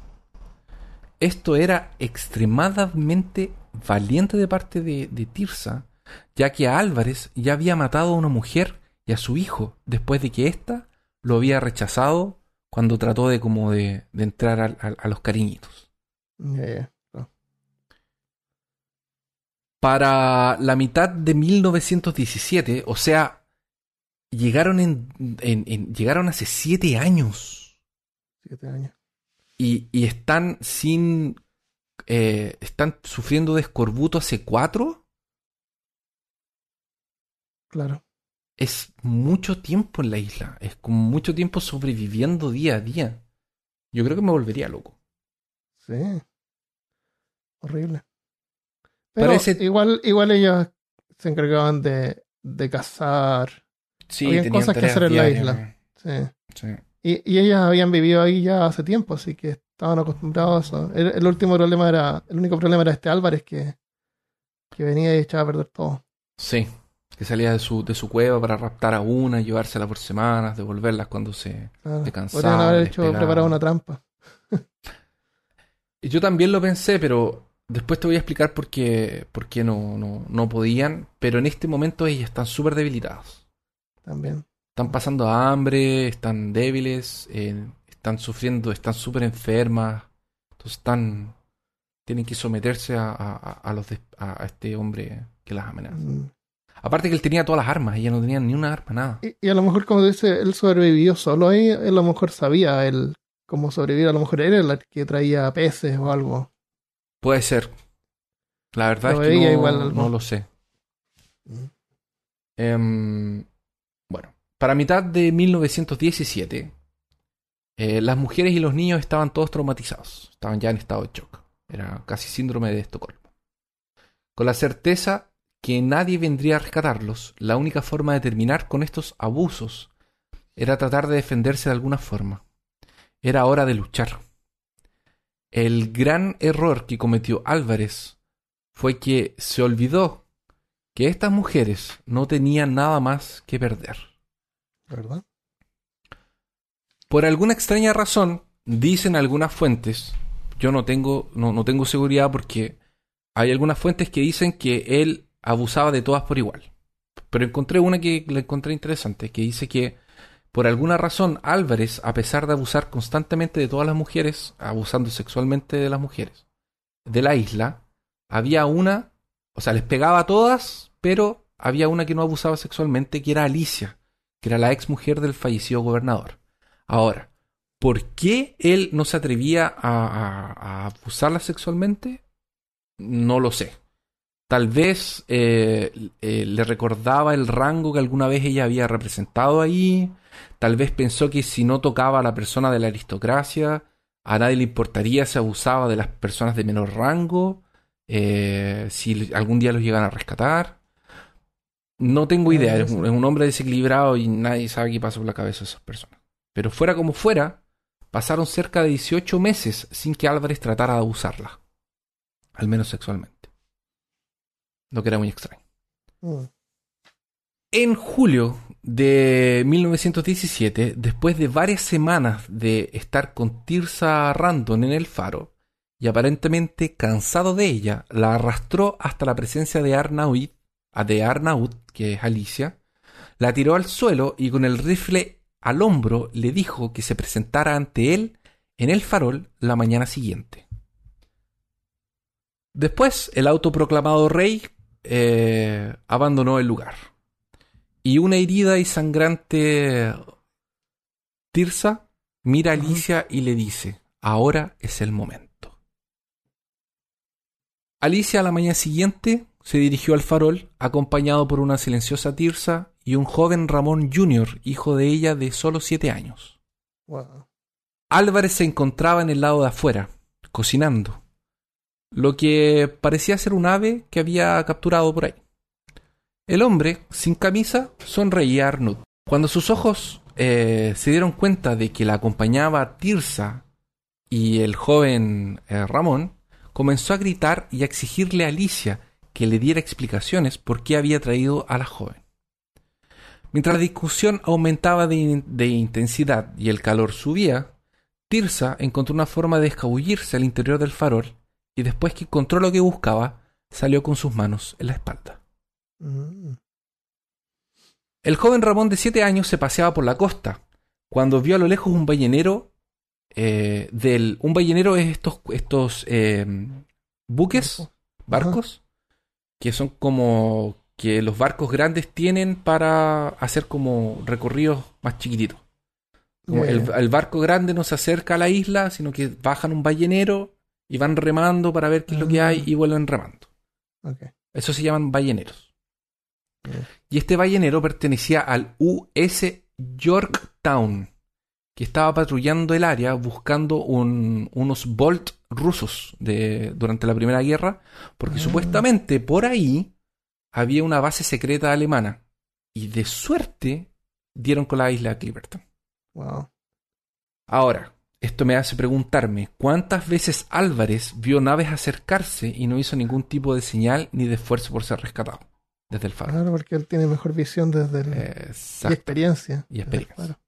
Esto era extremadamente valiente de parte de, de Tirsa, ya que a Álvarez ya había matado a una mujer y a su hijo después de que ésta lo había rechazado cuando trató de como de, de entrar a los cariñitos. Para la mitad de 1917, o sea, llegaron en, en- en- llegaron hace siete años Siete años. y, y están sin, eh, están sufriendo de escorbuto hace cuatro. Claro. Es mucho tiempo en la isla, es como mucho tiempo sobreviviendo día a día. Yo creo que me volvería loco. Sí. Horrible. Pero Parece- igual, igual ellos se encargaban de, de cazar. Sí, Habían cosas que hacer en la isla. Sí. Sí. Y, y ellas habían vivido ahí ya hace tiempo, así que estaban acostumbrados a eso. El, el último problema era, el único problema era este Álvarez que, que venía y echaba a perder todo. Sí, que salía de su, de su cueva para raptar a una, llevársela por semanas, devolverlas cuando se... Claro. Se cansaba, Podrían haber hecho, preparado una trampa. Yo también lo pensé, pero después te voy a explicar por qué, por qué no, no, no podían. Pero en este momento ellas están súper debilitadas. También. Están pasando hambre, están débiles, eh, están sufriendo, están súper enfermas. Entonces están... Tienen que someterse a, a- a- los des- a, este hombre que las amenaza. Mm. Aparte que él tenía todas las armas, ella no tenía ni una arma, nada. Y, y a lo mejor, como dice, él sobrevivió solo ahí. Él a lo mejor sabía él cómo sobrevivir. A lo mejor era el que traía peces o algo. Puede ser. La verdad es que no, igual no lo sé. Mm. Em, para mitad de 1917, eh, las mujeres y los niños estaban todos traumatizados. Estaban ya en estado de shock. Era casi síndrome de Estocolmo. Con la certeza que nadie vendría a rescatarlos, la única forma de terminar con estos abusos era tratar de defenderse de alguna forma. Era hora de luchar. El gran error que cometió Álvarez fue que se olvidó que estas mujeres no tenían nada más que perder. Por alguna extraña razón, dicen algunas fuentes, yo no tengo, no, no tengo seguridad porque hay algunas fuentes que dicen que él abusaba de todas por igual. Pero encontré una que la encontré interesante, que dice que por alguna razón Álvarez, a pesar de abusar constantemente de todas las mujeres, abusando sexualmente de las mujeres de la isla, había una, o sea, les pegaba a todas, pero había una que no abusaba sexualmente, que era Alicia, que era la ex mujer del fallecido gobernador. Ahora, ¿por qué él no se atrevía a, a- abusarla sexualmente? No lo sé. Tal vez eh, eh, le recordaba el rango que alguna vez ella había representado ahí. Tal vez pensó que si no tocaba a la persona de la aristocracia, a nadie le importaría si abusaba de las personas de menor rango. eh, si algún día los llegan a rescatar. No tengo Ah, idea. Es un, es un hombre desequilibrado y nadie sabe qué pasa por la cabeza de esas personas. Pero fuera como fuera, pasaron cerca de 18 meses sin que Álvarez tratara de abusarla. Al menos sexualmente. Lo que era muy extraño. Mm. En julio de 1917, después de varias semanas de estar con Tirsa Randon en el faro, y aparentemente cansado de ella, la arrastró hasta la presencia de Arnaud, de Arnaud, que es Alicia, la tiró al suelo y con el rifle al hombro le dijo que se presentara ante él en el farol la mañana siguiente. Después, el autoproclamado rey eh, abandonó el lugar. Y una herida y sangrante Tirsa mira a Alicia y le dice, ahora es el momento. Alicia a la mañana siguiente se dirigió al farol acompañado por una silenciosa Tirsa y un joven Ramón Jr., hijo de ella de solo siete años. Wow. Álvarez se encontraba en el lado de afuera, cocinando, lo que parecía ser un ave que había capturado por ahí. El hombre, sin camisa, sonreía a Arnud. Cuando sus ojos eh, se dieron cuenta de que la acompañaba Tirsa y el joven eh, Ramón, comenzó a gritar y a exigirle a Alicia que le diera explicaciones por qué había traído a la joven. Mientras la discusión aumentaba de, de intensidad y el calor subía, Tirsa encontró una forma de escabullirse al interior del farol y después que encontró lo que buscaba, salió con sus manos en la espalda. Mm. El joven Ramón de siete años se paseaba por la costa cuando vio a lo lejos un ballenero eh, del un ballenero es estos estos eh, buques barcos que son como que los barcos grandes tienen para hacer como recorridos más chiquititos. Como el, barco grande no se acerca a la isla sino que bajan un ballenero y van remando para ver qué es lo que Ah. hay y vuelven remando. Eso se llaman balleneros. Y este ballenero pertenecía al US Yorktown, que estaba patrullando el área buscando un- unos Bolt rusos de, durante la Primera Guerra, porque Ah. supuestamente por ahí había una base secreta alemana. Y de suerte dieron con la isla de Clipperton. Wow. Ahora, esto me hace preguntarme cuántas veces Álvarez vio naves acercarse y no hizo ningún tipo de señal ni de esfuerzo por ser rescatado desde el faro. Claro, porque él tiene mejor visión desde el, y Exacto. experiencia. Y experiencia.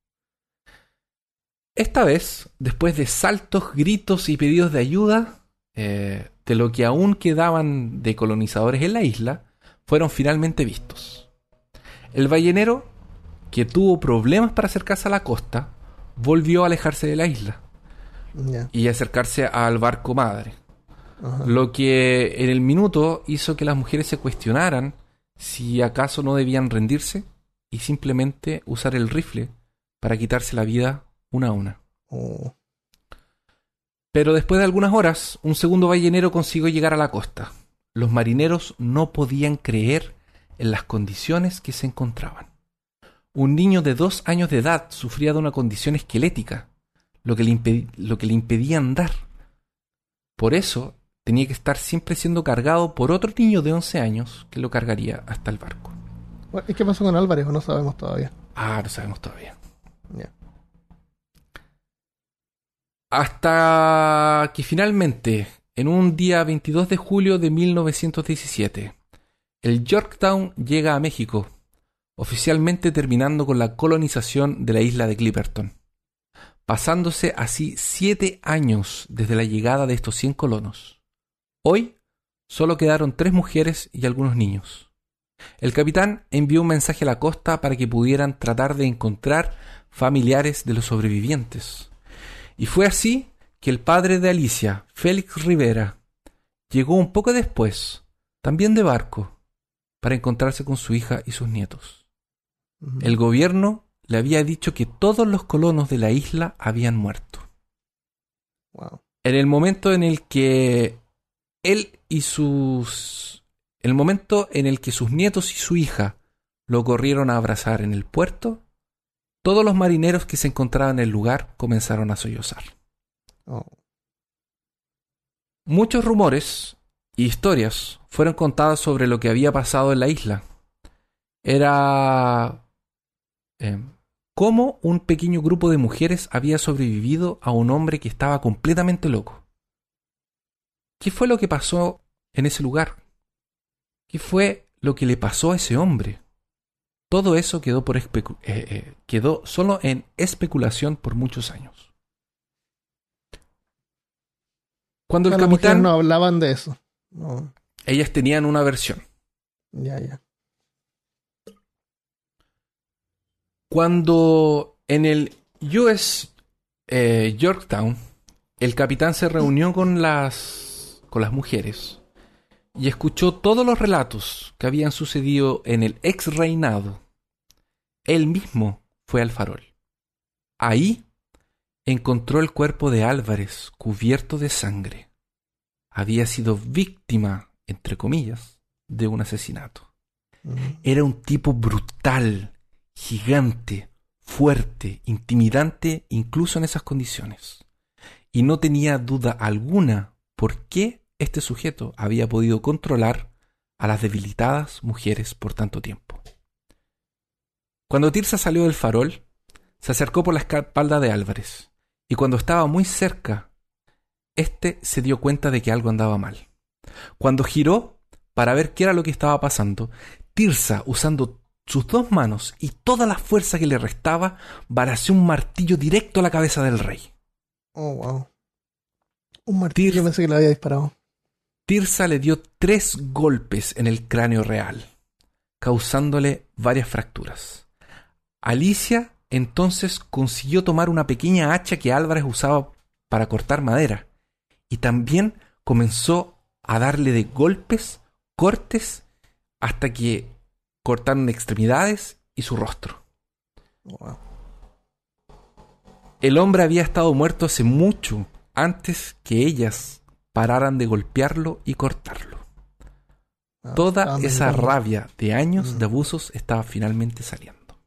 Esta vez, después de saltos, gritos y pedidos de ayuda, eh, de lo que aún quedaban de colonizadores en la isla, fueron finalmente vistos. El ballenero, que tuvo problemas para acercarse a la costa, volvió a alejarse de la isla y acercarse al barco madre. Lo que en el minuto hizo que las mujeres se cuestionaran si acaso no debían rendirse y simplemente usar el rifle para quitarse la vida una a una. Oh. Pero después de algunas horas, un segundo ballenero consiguió llegar a la costa. Los marineros no podían creer en las condiciones que se encontraban. Un niño de dos años de edad sufría de una condición esquelética, lo que le, lo que le impedía andar. Por eso tenía que estar siempre siendo cargado por otro niño de 11 años que lo cargaría hasta el barco. ¿Y qué pasó con Álvarez? ¿O no sabemos todavía? Ah, no sabemos todavía. Ya. Hasta que finalmente, en un día 22 de julio de 1917, el Yorktown llega a México, oficialmente terminando con la colonización de la isla de Clipperton, pasándose así siete años desde la llegada de estos 100 colonos. Hoy solo quedaron tres mujeres y algunos niños. El capitán envió un mensaje a la costa para que pudieran tratar de encontrar familiares de los sobrevivientes. Y fue así que el padre de Alicia, Félix Rivera, llegó un poco después, también de barco, para encontrarse con su hija y sus nietos. El gobierno le había dicho que todos los colonos de la isla habían muerto. Wow. En el momento en el que él y sus... El momento en el que sus nietos y su hija lo corrieron a abrazar en el puerto, todos los marineros que se encontraban en el lugar comenzaron a sollozar. Oh. Muchos rumores y historias fueron contadas sobre lo que había pasado en la isla. Era eh, cómo un pequeño grupo de mujeres había sobrevivido a un hombre que estaba completamente loco. ¿Qué fue lo que pasó en ese lugar? ¿Qué fue lo que le pasó a ese hombre? Todo eso quedó, por eh, eh, quedó solo en especulación por muchos años. Cuando el capitán... no hablaban de eso. No. Ellas tenían una versión. Ya, ya. Cuando en el US eh, Yorktown, el capitán se reunió con las, con las mujeres y escuchó todos los relatos que habían sucedido en el ex reinado. Él mismo fue al farol. Ahí encontró el cuerpo de Álvarez cubierto de sangre. Había sido víctima, entre comillas, de un asesinato. Ujú. Era un tipo brutal, gigante, fuerte, intimidante, incluso en esas condiciones. Y no tenía duda alguna por qué este sujeto había podido controlar a las debilitadas mujeres por tanto tiempo. Cuando Tirsa salió del farol, se acercó por la espalda de Álvarez, y cuando estaba muy cerca, éste se dio cuenta de que algo andaba mal. Cuando giró para ver qué era lo que estaba pasando, Tirsa, usando sus dos manos y toda la fuerza que le restaba, baraceó un martillo directo a la cabeza del rey. Oh, wow. Un martillo Tir- pensé que le había disparado. Tirsa le dio tres golpes en el cráneo real, causándole varias fracturas. Alicia entonces consiguió tomar una pequeña hacha que Álvarez usaba para cortar madera y también comenzó a darle de golpes, cortes, hasta que cortaron extremidades y su rostro. Wow. El hombre había estado muerto hace mucho antes que ellas pararan de golpearlo y cortarlo. Ah, Toda esa rabia de años Mm. de abusos estaba finalmente saliendo.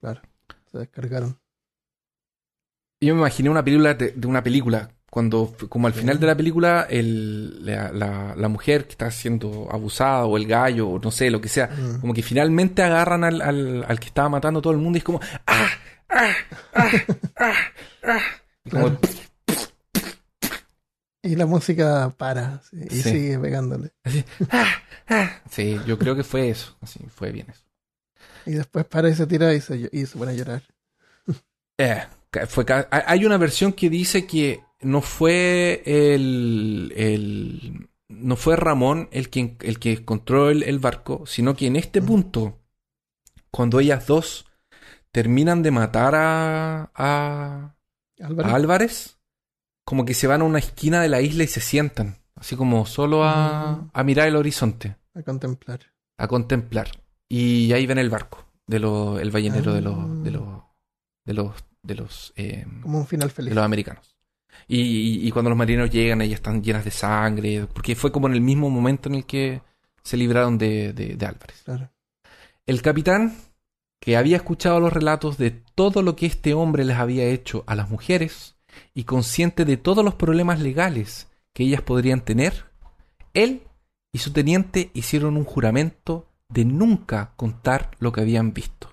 Claro. Se descargaron. Yo me imaginé una película de, de una película. Cuando, como al final de la película, el- la, la- la mujer que está siendo abusada, o el gallo, o no sé, lo que sea, Mm. como que finalmente agarran al, al- al que estaba matando a todo el mundo y es como ¡Ah! ¡Ah! ¡Ah! ¡Ah! ¡Ah! Y como, Claro. Y la música para y Sí. sigue pegándole. así, ¡Ah! ¡Ah! Sí, yo creo que fue eso. Así, fue bien eso. Y después para y se tira y se, y se pone a llorar. Eh, fue hay- una versión que dice que no fue el, el- no fue Ramón el que, el que encontró el, el barco, sino que en este punto, cuando ellas dos terminan de matar a, a, Álvaro. a Álvarez, como que se van a una esquina de la isla y se sientan, así como solo a, Mm. a mirar el horizonte, a contemplar. a contemplar. Y ahí ven el barco, de lo, el ballenero de los, de los, de los, de los, eh, Como un final feliz. de los americanos. Y, y- y cuando los marineros llegan, ellas están llenas de sangre, porque fue como en el mismo momento en el que se libraron de, de- de Álvarez. Claro. El capitán, que había escuchado los relatos de todo lo que este hombre les había hecho a las mujeres, y consciente de todos los problemas legales que ellas podrían tener, él y su teniente hicieron un juramento de nunca contar lo que habían visto.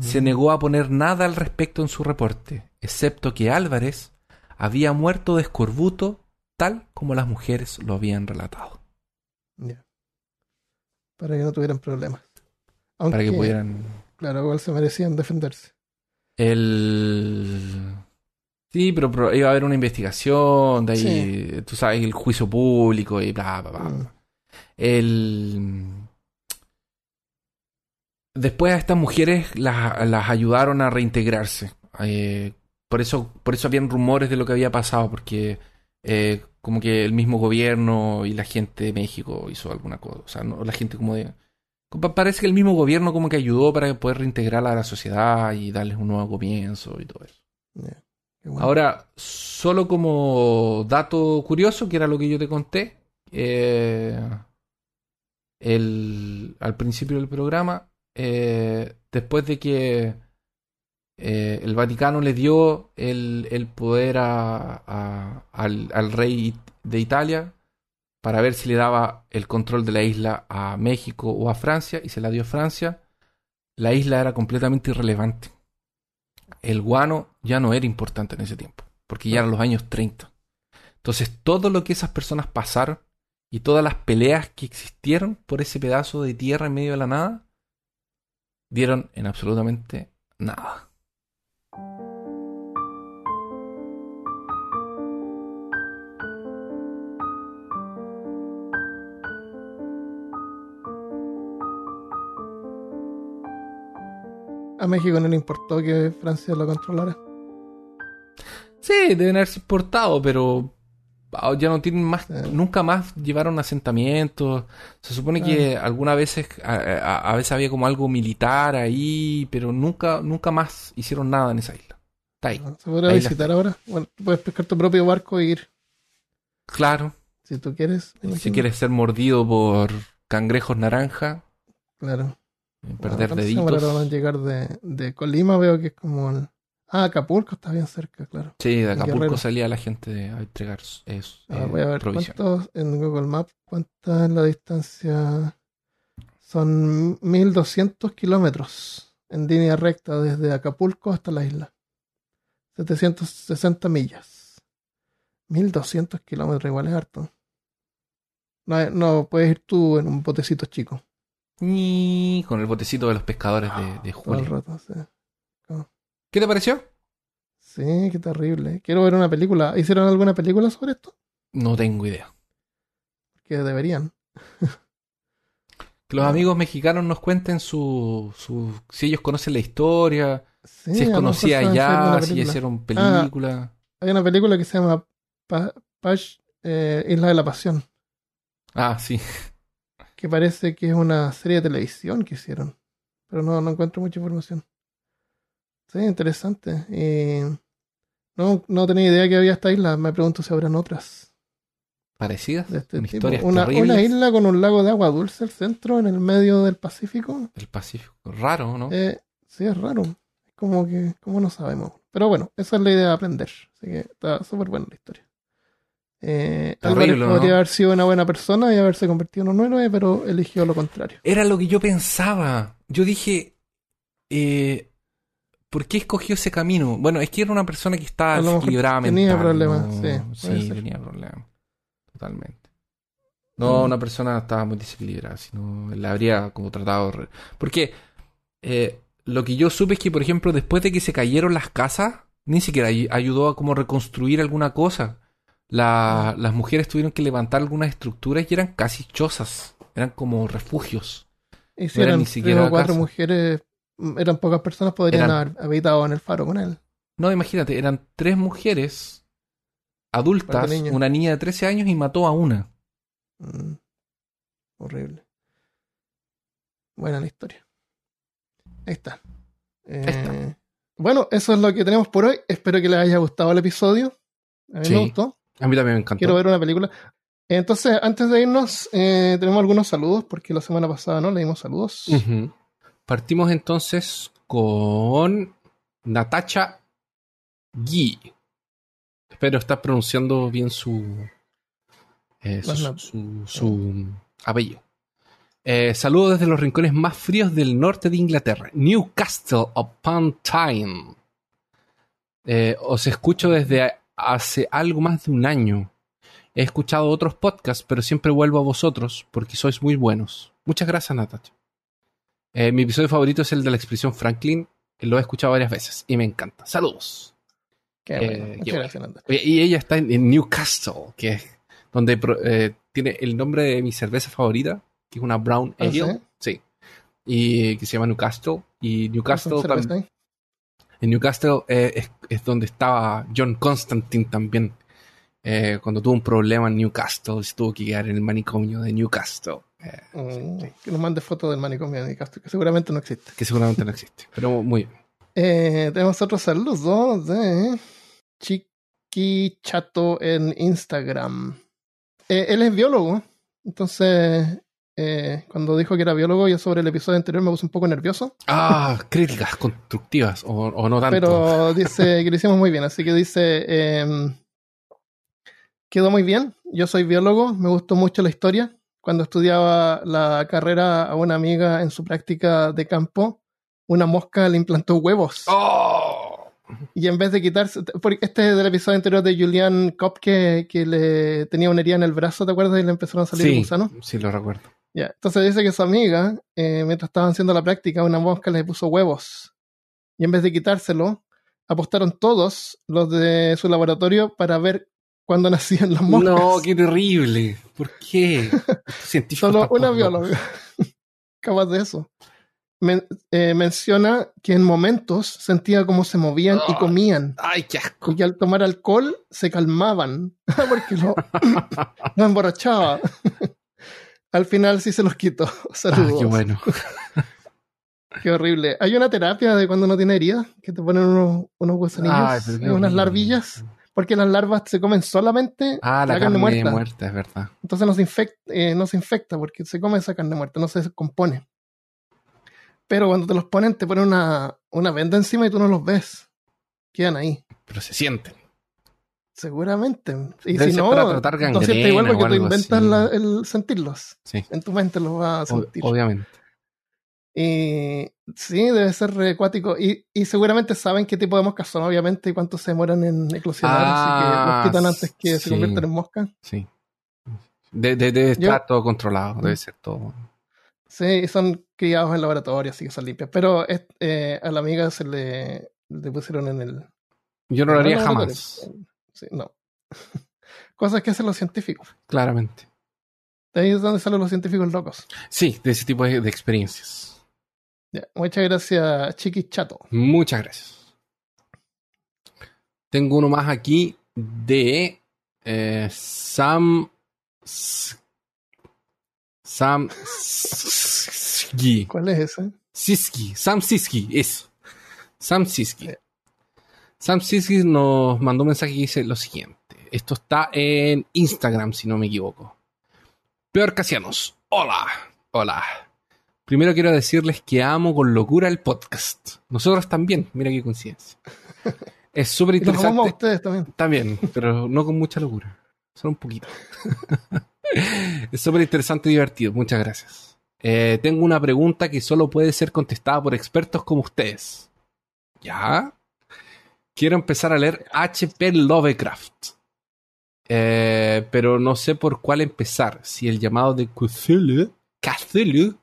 Se negó a poner nada al respecto en su reporte, excepto que Álvarez había muerto de escorbuto tal como las mujeres lo habían relatado. Ya. Para que no tuvieran problemas. Para que pudieran... Claro, igual se merecían defenderse. El... Sí, pero, pero iba a haber una investigación, de ahí, tú sabes, el juicio público y bla, bla, bla. Mm. El... Después a estas mujeres las, las ayudaron a reintegrarse. Eh, por eso, por eso habían rumores de lo que había pasado, porque eh, como que el mismo gobierno y la gente de México hizo alguna cosa. O sea, no, la gente como de... Parece que el mismo gobierno como que ayudó para poder reintegrarla a la sociedad y darles un nuevo comienzo y todo eso. Ya. Ahora, solo como dato curioso, que era lo que yo te conté, eh, el, al principio del programa, eh, después de que eh, el Vaticano le dio el, el poder a- al, al rey de Italia para ver si le daba el control de la isla a México o a Francia, y se la dio a Francia, la isla era completamente irrelevante. El guano ya no era importante en ese tiempo, porque ya eran los años 30. Entonces, todo lo que esas personas pasaron y todas las peleas que existieron por ese pedazo de tierra en medio de la nada, dieron en absolutamente nada. A México no le importó que Francia lo controlara. Sí, deben haberse importado, pero ah, ya no tienen más, Sí. nunca más llevaron asentamientos. Se supone que algunas veces, a, a- a veces había como algo militar ahí, pero nunca, nunca más hicieron nada en esa isla. Está ahí. ¿Se podrá la- visitar ahora? Bueno, puedes pescar tu propio barco e ir, Claro, si tú quieres. si quieres ser mordido por cangrejos naranja, Claro. Perder Bueno, ¿cuánto se demoraron en deditos. llegar de, de Colima? Veo que es como el... Ah, Acapulco está bien cerca, claro. Sí, de Acapulco salía la gente a entregar eso, Ah, voy a ver cuántos en Google Maps, cuánta es la distancia. Son 1200 kilómetros en línea recta desde Acapulco hasta la isla. 760 millas. 1200 kilómetros, igual es harto. No, no puedes ir tú en un botecito chico con el botecito de los pescadores de, de el julio. rato. sí. ¿Qué te pareció? Sí, qué terrible. Quiero ver una película. ¿Hicieron alguna película sobre esto? No tengo idea. Que deberían. Que los amigos mexicanos nos cuenten su, su si ellos conocen la historia, Sí, si es conocida ya, si ya película. hicieron Ah. película. Hay una película que se llama Pa- Pash, eh, Isla de la Pasión, Ah, sí. que parece que es una serie de televisión que hicieron, pero no, no encuentro mucha información. Sí, interesante. Y no, no tenía idea que había esta isla, me pregunto si habrán otras Parecidas. de este historias Una, una isla con un lago de agua dulce al centro, en el medio del Pacífico. del Pacífico. Raro, ¿no? Eh, sí, es raro. Es como que, como no sabemos. Pero bueno, esa es la idea de aprender. Así que está súper buena la historia. Eh, Terrible, Álvarez ¿no? podría haber sido una buena persona y haberse convertido en un héroe, pero eligió lo contrario. Era lo que yo pensaba. Yo dije, eh, ¿por qué escogió ese camino? Bueno, es que era una persona que estaba desequilibrada tenía problemas, ¿no? sí, Sí, tenía problemas. Totalmente. No, Mm. una persona estaba muy desequilibrada, sino la habría como tratado... de re- Porque eh, lo que yo supe es que, por ejemplo, después de que se cayeron las casas, ni siquiera ay- ayudó a como reconstruir alguna cosa. La- las mujeres tuvieron que levantar algunas estructuras y eran casi chozas. Eran como refugios. Y si No eran ni tres siquiera cuatro casa. mujeres, mm, eran pocas personas, podrían Eran- haber habitado en el faro con él. No, imagínate, eran tres mujeres adultas, una niña de 13 años y mató a una. Mm, horrible. Buena la historia. Ahí está. Eh, está. Bueno, eso es lo que tenemos por hoy. Espero que les haya gustado el episodio. A mí Sí. me gustó. A mí también me encantó. Quiero ver una película. Entonces, antes de irnos, eh, tenemos algunos saludos, porque la semana pasada no leímos saludos. Ujú. Partimos entonces con Natacha Guy. Espero estar pronunciando bien su, eh, su- su apellido. Eh, saludos desde los rincones más fríos del norte de Inglaterra, Newcastle upon Tyne. Eh, os escucho desde hace algo más de un año. He escuchado otros podcasts, pero siempre vuelvo a vosotros porque sois muy buenos. Muchas gracias, Natacha. Eh, mi episodio favorito es el de la expresión Franklin. Lo he escuchado varias veces y me encanta. Saludos. Qué Eh, bueno. qué Muchas gracias, Y ella está en, Newcastle, que es donde eh, tiene el nombre de mi cerveza favorita, que es una Brown ¿Ah, Ale. Sí. Y que se llama Newcastle. Y Newcastle ¿Hacen cerveza tam- ahí? En Newcastle eh, es, es donde estaba John Constantine también. Eh, cuando tuvo un problema en Newcastle, se tuvo que quedar en el manicomio de Newcastle. eh, Mm, Que nos mande fotos del manicomio de Castro, que seguramente no existe. que seguramente no existe. Pero muy bien. Tenemos otros saludos de Chiqui Chato en Instagram. Él es biólogo, entonces eh, cuando dijo que era biólogo, yo sobre el episodio anterior me puse un poco nervioso, Ah, críticas constructivas, o, o no tanto. pero dice que lo hicimos muy bien, así que dice, em, quedó muy bien, yo soy biólogo, me gustó mucho la historia. Cuando estudiaba la carrera a una amiga en su práctica de campo, una mosca le implantó huevos. ¡Oh! Y en vez de quitarse, porque este es del episodio anterior de Julian Kopp que, que le tenía una herida en el brazo, ¿te acuerdas? Y le empezaron a salir Sí, gusanos. sí, lo recuerdo. Ya. Entonces dice que su amiga, eh, mientras estaban haciendo la práctica, una mosca le puso huevos. Y en vez de quitárselo, apostaron todos los de su laboratorio para ver cuándo nacían las moscas. No, qué terrible. ¿Por qué? Solo una bióloga capaz de eso. Men- eh, menciona que en momentos sentía cómo se movían y Ah. comían. Ay, qué asco. y que al tomar alcohol se calmaban porque lo, lo emborrachaba. Al final sí se los quitó. Ah, Saludos. qué bueno. Qué horrible. Hay una terapia de cuando no tiene herida que te ponen unos, unos gusanillos, Ay, pero qué unas larvillas, porque las larvas se comen solamente Ah, la, la, carne, carne, muerta. muerta. es verdad. Entonces no se, infect- eh, no se infecta porque se come esa carne muerta, no se compone. Pero cuando te los ponen, te ponen una, una venda encima y tú no los ves. Quedan ahí. Pero se sienten. Seguramente. Y Debe si no, para tratar no sientes gangrena igual o porque tú inventas la- el sentirlos. Sí. En tu mente los vas a sentir. obviamente. Y sí, debe ser re acuático. Y, y seguramente saben qué tipo de moscas son, obviamente, y cuánto se demoran en eclosionar. así que Ah, los quitan antes que sí. se conviertan en moscas. Sí. De- de- debe Yo- estar todo controlado. Debe ser todo. Sí, y son criados en laboratorio, así que son limpias. Pero es- eh, a la amiga se le, le pusieron en el. Yo no lo haría jamás. Sí, no. Cosas que hacen los científicos. Claramente. De ahí es donde salen los científicos locos. Sí, de ese tipo de, de experiencias. Ya, Muchas gracias, Chiqui Chato. Muchas gracias. Tengo uno más aquí de eh, Sam. Sam Siski. ¿Cuál es ese? Siski. Sam Siski, eso. Sam Siski. Sam Siski nos mandó un mensaje que dice lo siguiente. Esto está en Instagram, si no me equivoco. Peor Casianos. Hola. Hola. Primero quiero decirles que amo con locura el podcast. Nosotros también. Mira qué coincidencia. Es súper Y los interesante. ustedes también. También, pero no con mucha locura. Solo un poquito. es súper interesante y divertido. Muchas gracias. Eh, tengo una pregunta que solo puede ser contestada por expertos como ustedes. ¿Ya? Quiero empezar a leer H.P. Lovecraft. Eh, pero no sé por cuál empezar. Si el llamado de Cthulhu. Cthulhu.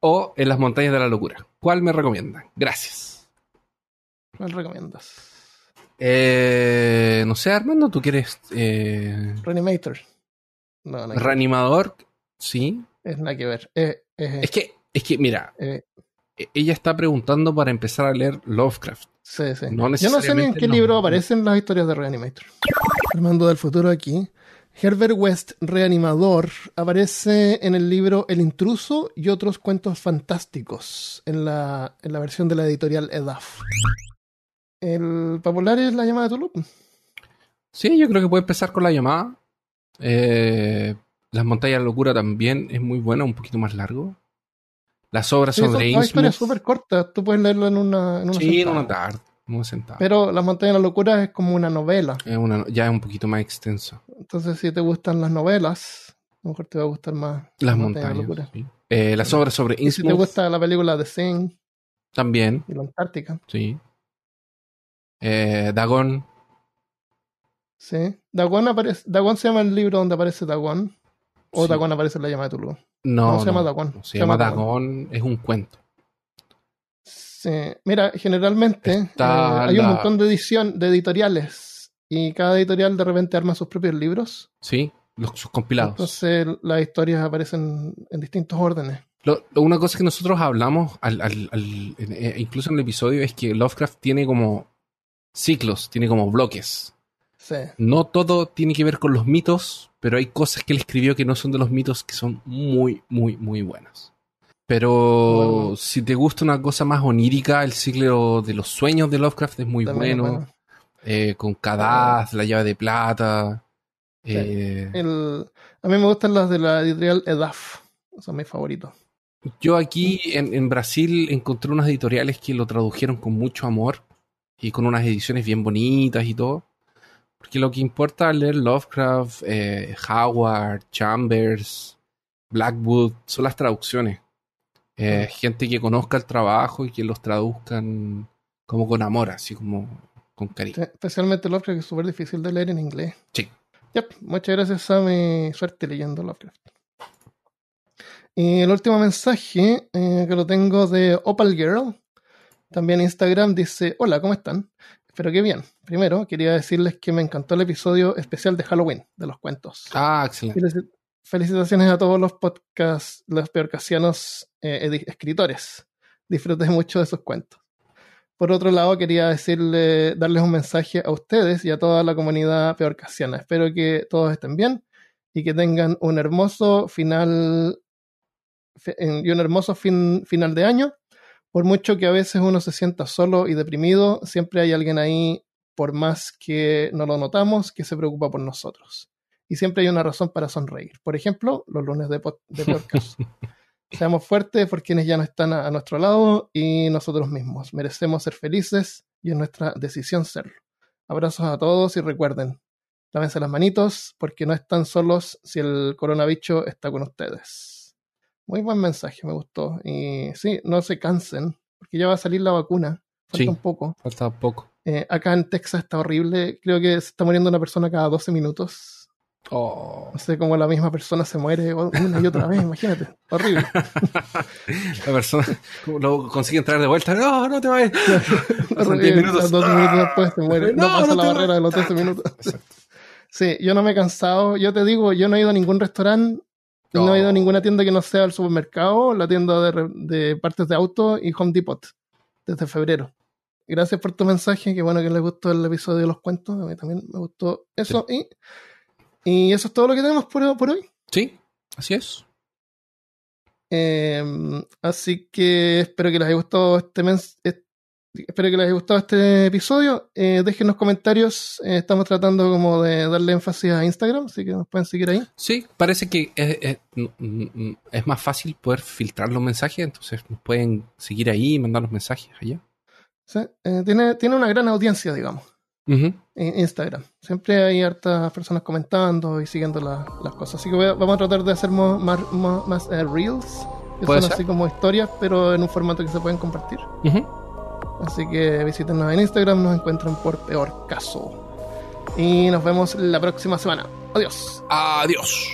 O en las montañas de la locura. ¿Cuál me recomiendan? Gracias. ¿Cuál recomiendas? Eh, no sé, Armando, ¿tú quieres eh, Reanimator. No, no. reanimador? Sí. Es nada que ver. Eh, Es que, es que, mira, eh, e- ella está preguntando para empezar a leer Lovecraft. sí, sí. No Yo no sé ni en qué no. libro aparecen las historias de Reanimator. Armando del futuro aquí. Herbert West, reanimador, aparece en el libro El intruso y otros cuentos fantásticos en la, en la versión de la editorial EDAF. El popular es la llamada de Tulum. Sí, yo creo que puede empezar con la llamada. Eh, las montañas de locura también es muy bueno, un poquito más largo. Las obras Sí, son sobre todas historias Innsmouth. súper cortas. Tú puedes leerlo en una, en una Sí, en sentada. una tarde. No he sentado. Pero Las Montañas de la Locura es como una novela. Es una- ya es un poquito más extenso. Entonces, si te gustan las novelas, a lo mejor te va a gustar más Las Montañas de la montañas. Locura. sí. Eh, la sombra sobre Y si te Innsmouth gusta la película de Sing también. y la Antártica, Sí. Eh, Dagon. sí. Dagon, aparece, Dagon se llama el libro donde aparece Dagon. O Sí. Dagon aparece en la llama de Tulu. No, No, se llama no, no, se, llama Dagon. Es un cuento. Sí. Mira, generalmente eh, hay un montón de edición, de editoriales. Y cada editorial de repente arma sus propios libros. Sí, los, sus compilados. Entonces las historias aparecen en distintos órdenes. Lo- lo- una cosa que nosotros hablamos, al, al- eh, incluso en el episodio, es que Lovecraft tiene como ciclos, tiene como bloques. Sí. No todo tiene que ver con los mitos, pero hay cosas que él escribió que no son de los mitos que son muy, muy, muy buenas. Pero Bueno. si te gusta una cosa más onírica, el ciclo de los sueños de Lovecraft es muy También bueno. bueno. Eh, con Kadaz, la llave de plata. eh, El- a mí me gustan las de la editorial EDAF. Son mis favoritos. Yo aquí en, en Brasil encontré unas editoriales que lo tradujeron con mucho amor y con unas ediciones bien bonitas y todo. Porque lo que importa al leer Lovecraft, eh, Howard, Chambers, Blackwood son las traducciones. Eh, gente que conozca el trabajo y que los traduzcan como con amor, así como con cariño. Especialmente Lovecraft, que es súper difícil de leer en inglés. Sí. Yep, muchas gracias a mi suerte leyendo Lovecraft. Y el último mensaje eh, que lo tengo de Opal Girl, también en Instagram, dice: Hola, ¿cómo están? Espero que bien. Primero, quería decirles que me encantó el episodio especial de Halloween, de los cuentos. Ah, excelente. Felici- Felicitaciones a todos los podcasts, los peorcasianos eh, escritores. Disfruté mucho de sus cuentos. Por otro lado, quería decirle, darles un mensaje a ustedes y a toda la comunidad peorcasiana. Espero que todos estén bien y que tengan un hermoso final y un hermoso fin, final de año. Por mucho que a veces uno se sienta solo y deprimido, siempre hay alguien ahí, por más que no lo notamos, que se preocupa por nosotros y siempre hay una razón para sonreír. Por ejemplo, los lunes de, pod- de podcast. Seamos fuertes por quienes ya no están a, a nuestro lado y nosotros mismos. Merecemos ser felices y es nuestra decisión serlo. Abrazos a todos y recuerden, lávense las manitos porque no están solos si el coronavirus está con ustedes. Muy buen mensaje, me gustó. Y sí, no se cansen porque ya va a salir la vacuna. Falta Sí. un poco. Falta poco. Eh, acá en Texas está horrible. Creo que se está muriendo una persona cada 12 minutos. Oh. No sé cómo la misma persona se muere una y otra vez, imagínate. Horrible. La persona lo consigue entrar de vuelta. No, no te vayas. 10 minutos. Los 12 minutos después se muere. No, No, pasa no la te barrera de los 12 minutos. Sí, yo no me he cansado. Yo te digo, yo no he ido a ningún restaurante. No, No. he ido a ninguna tienda que no sea el supermercado, la tienda de, de partes de auto y Home Depot desde febrero. Gracias por tu mensaje. Qué bueno que les gustó el episodio de los cuentos. A mí también me gustó eso. Y, y eso es todo lo que tenemos por, por hoy. Sí, así es. Eh, así que espero que les haya gustado este eh, espero que les haya gustado este episodio. Eh, dejen los comentarios. Eh, estamos tratando como de darle énfasis a Instagram, así que nos pueden seguir ahí. Sí, parece que es, es- mm, es más fácil poder filtrar los mensajes, entonces nos pueden seguir ahí y mandar los mensajes allá. Eh, tiene, tiene una gran audiencia, digamos, en Instagram. Siempre hay hartas personas comentando y siguiendo la- las cosas. Así que voy a- vamos a tratar de hacer más, mo- más, eh, reels, que son ser. así como historias, pero en un formato que se pueden compartir. Así que visítenos en Instagram, nos encuentran por peor caso. Y nos vemos la próxima semana. Adiós. Adiós.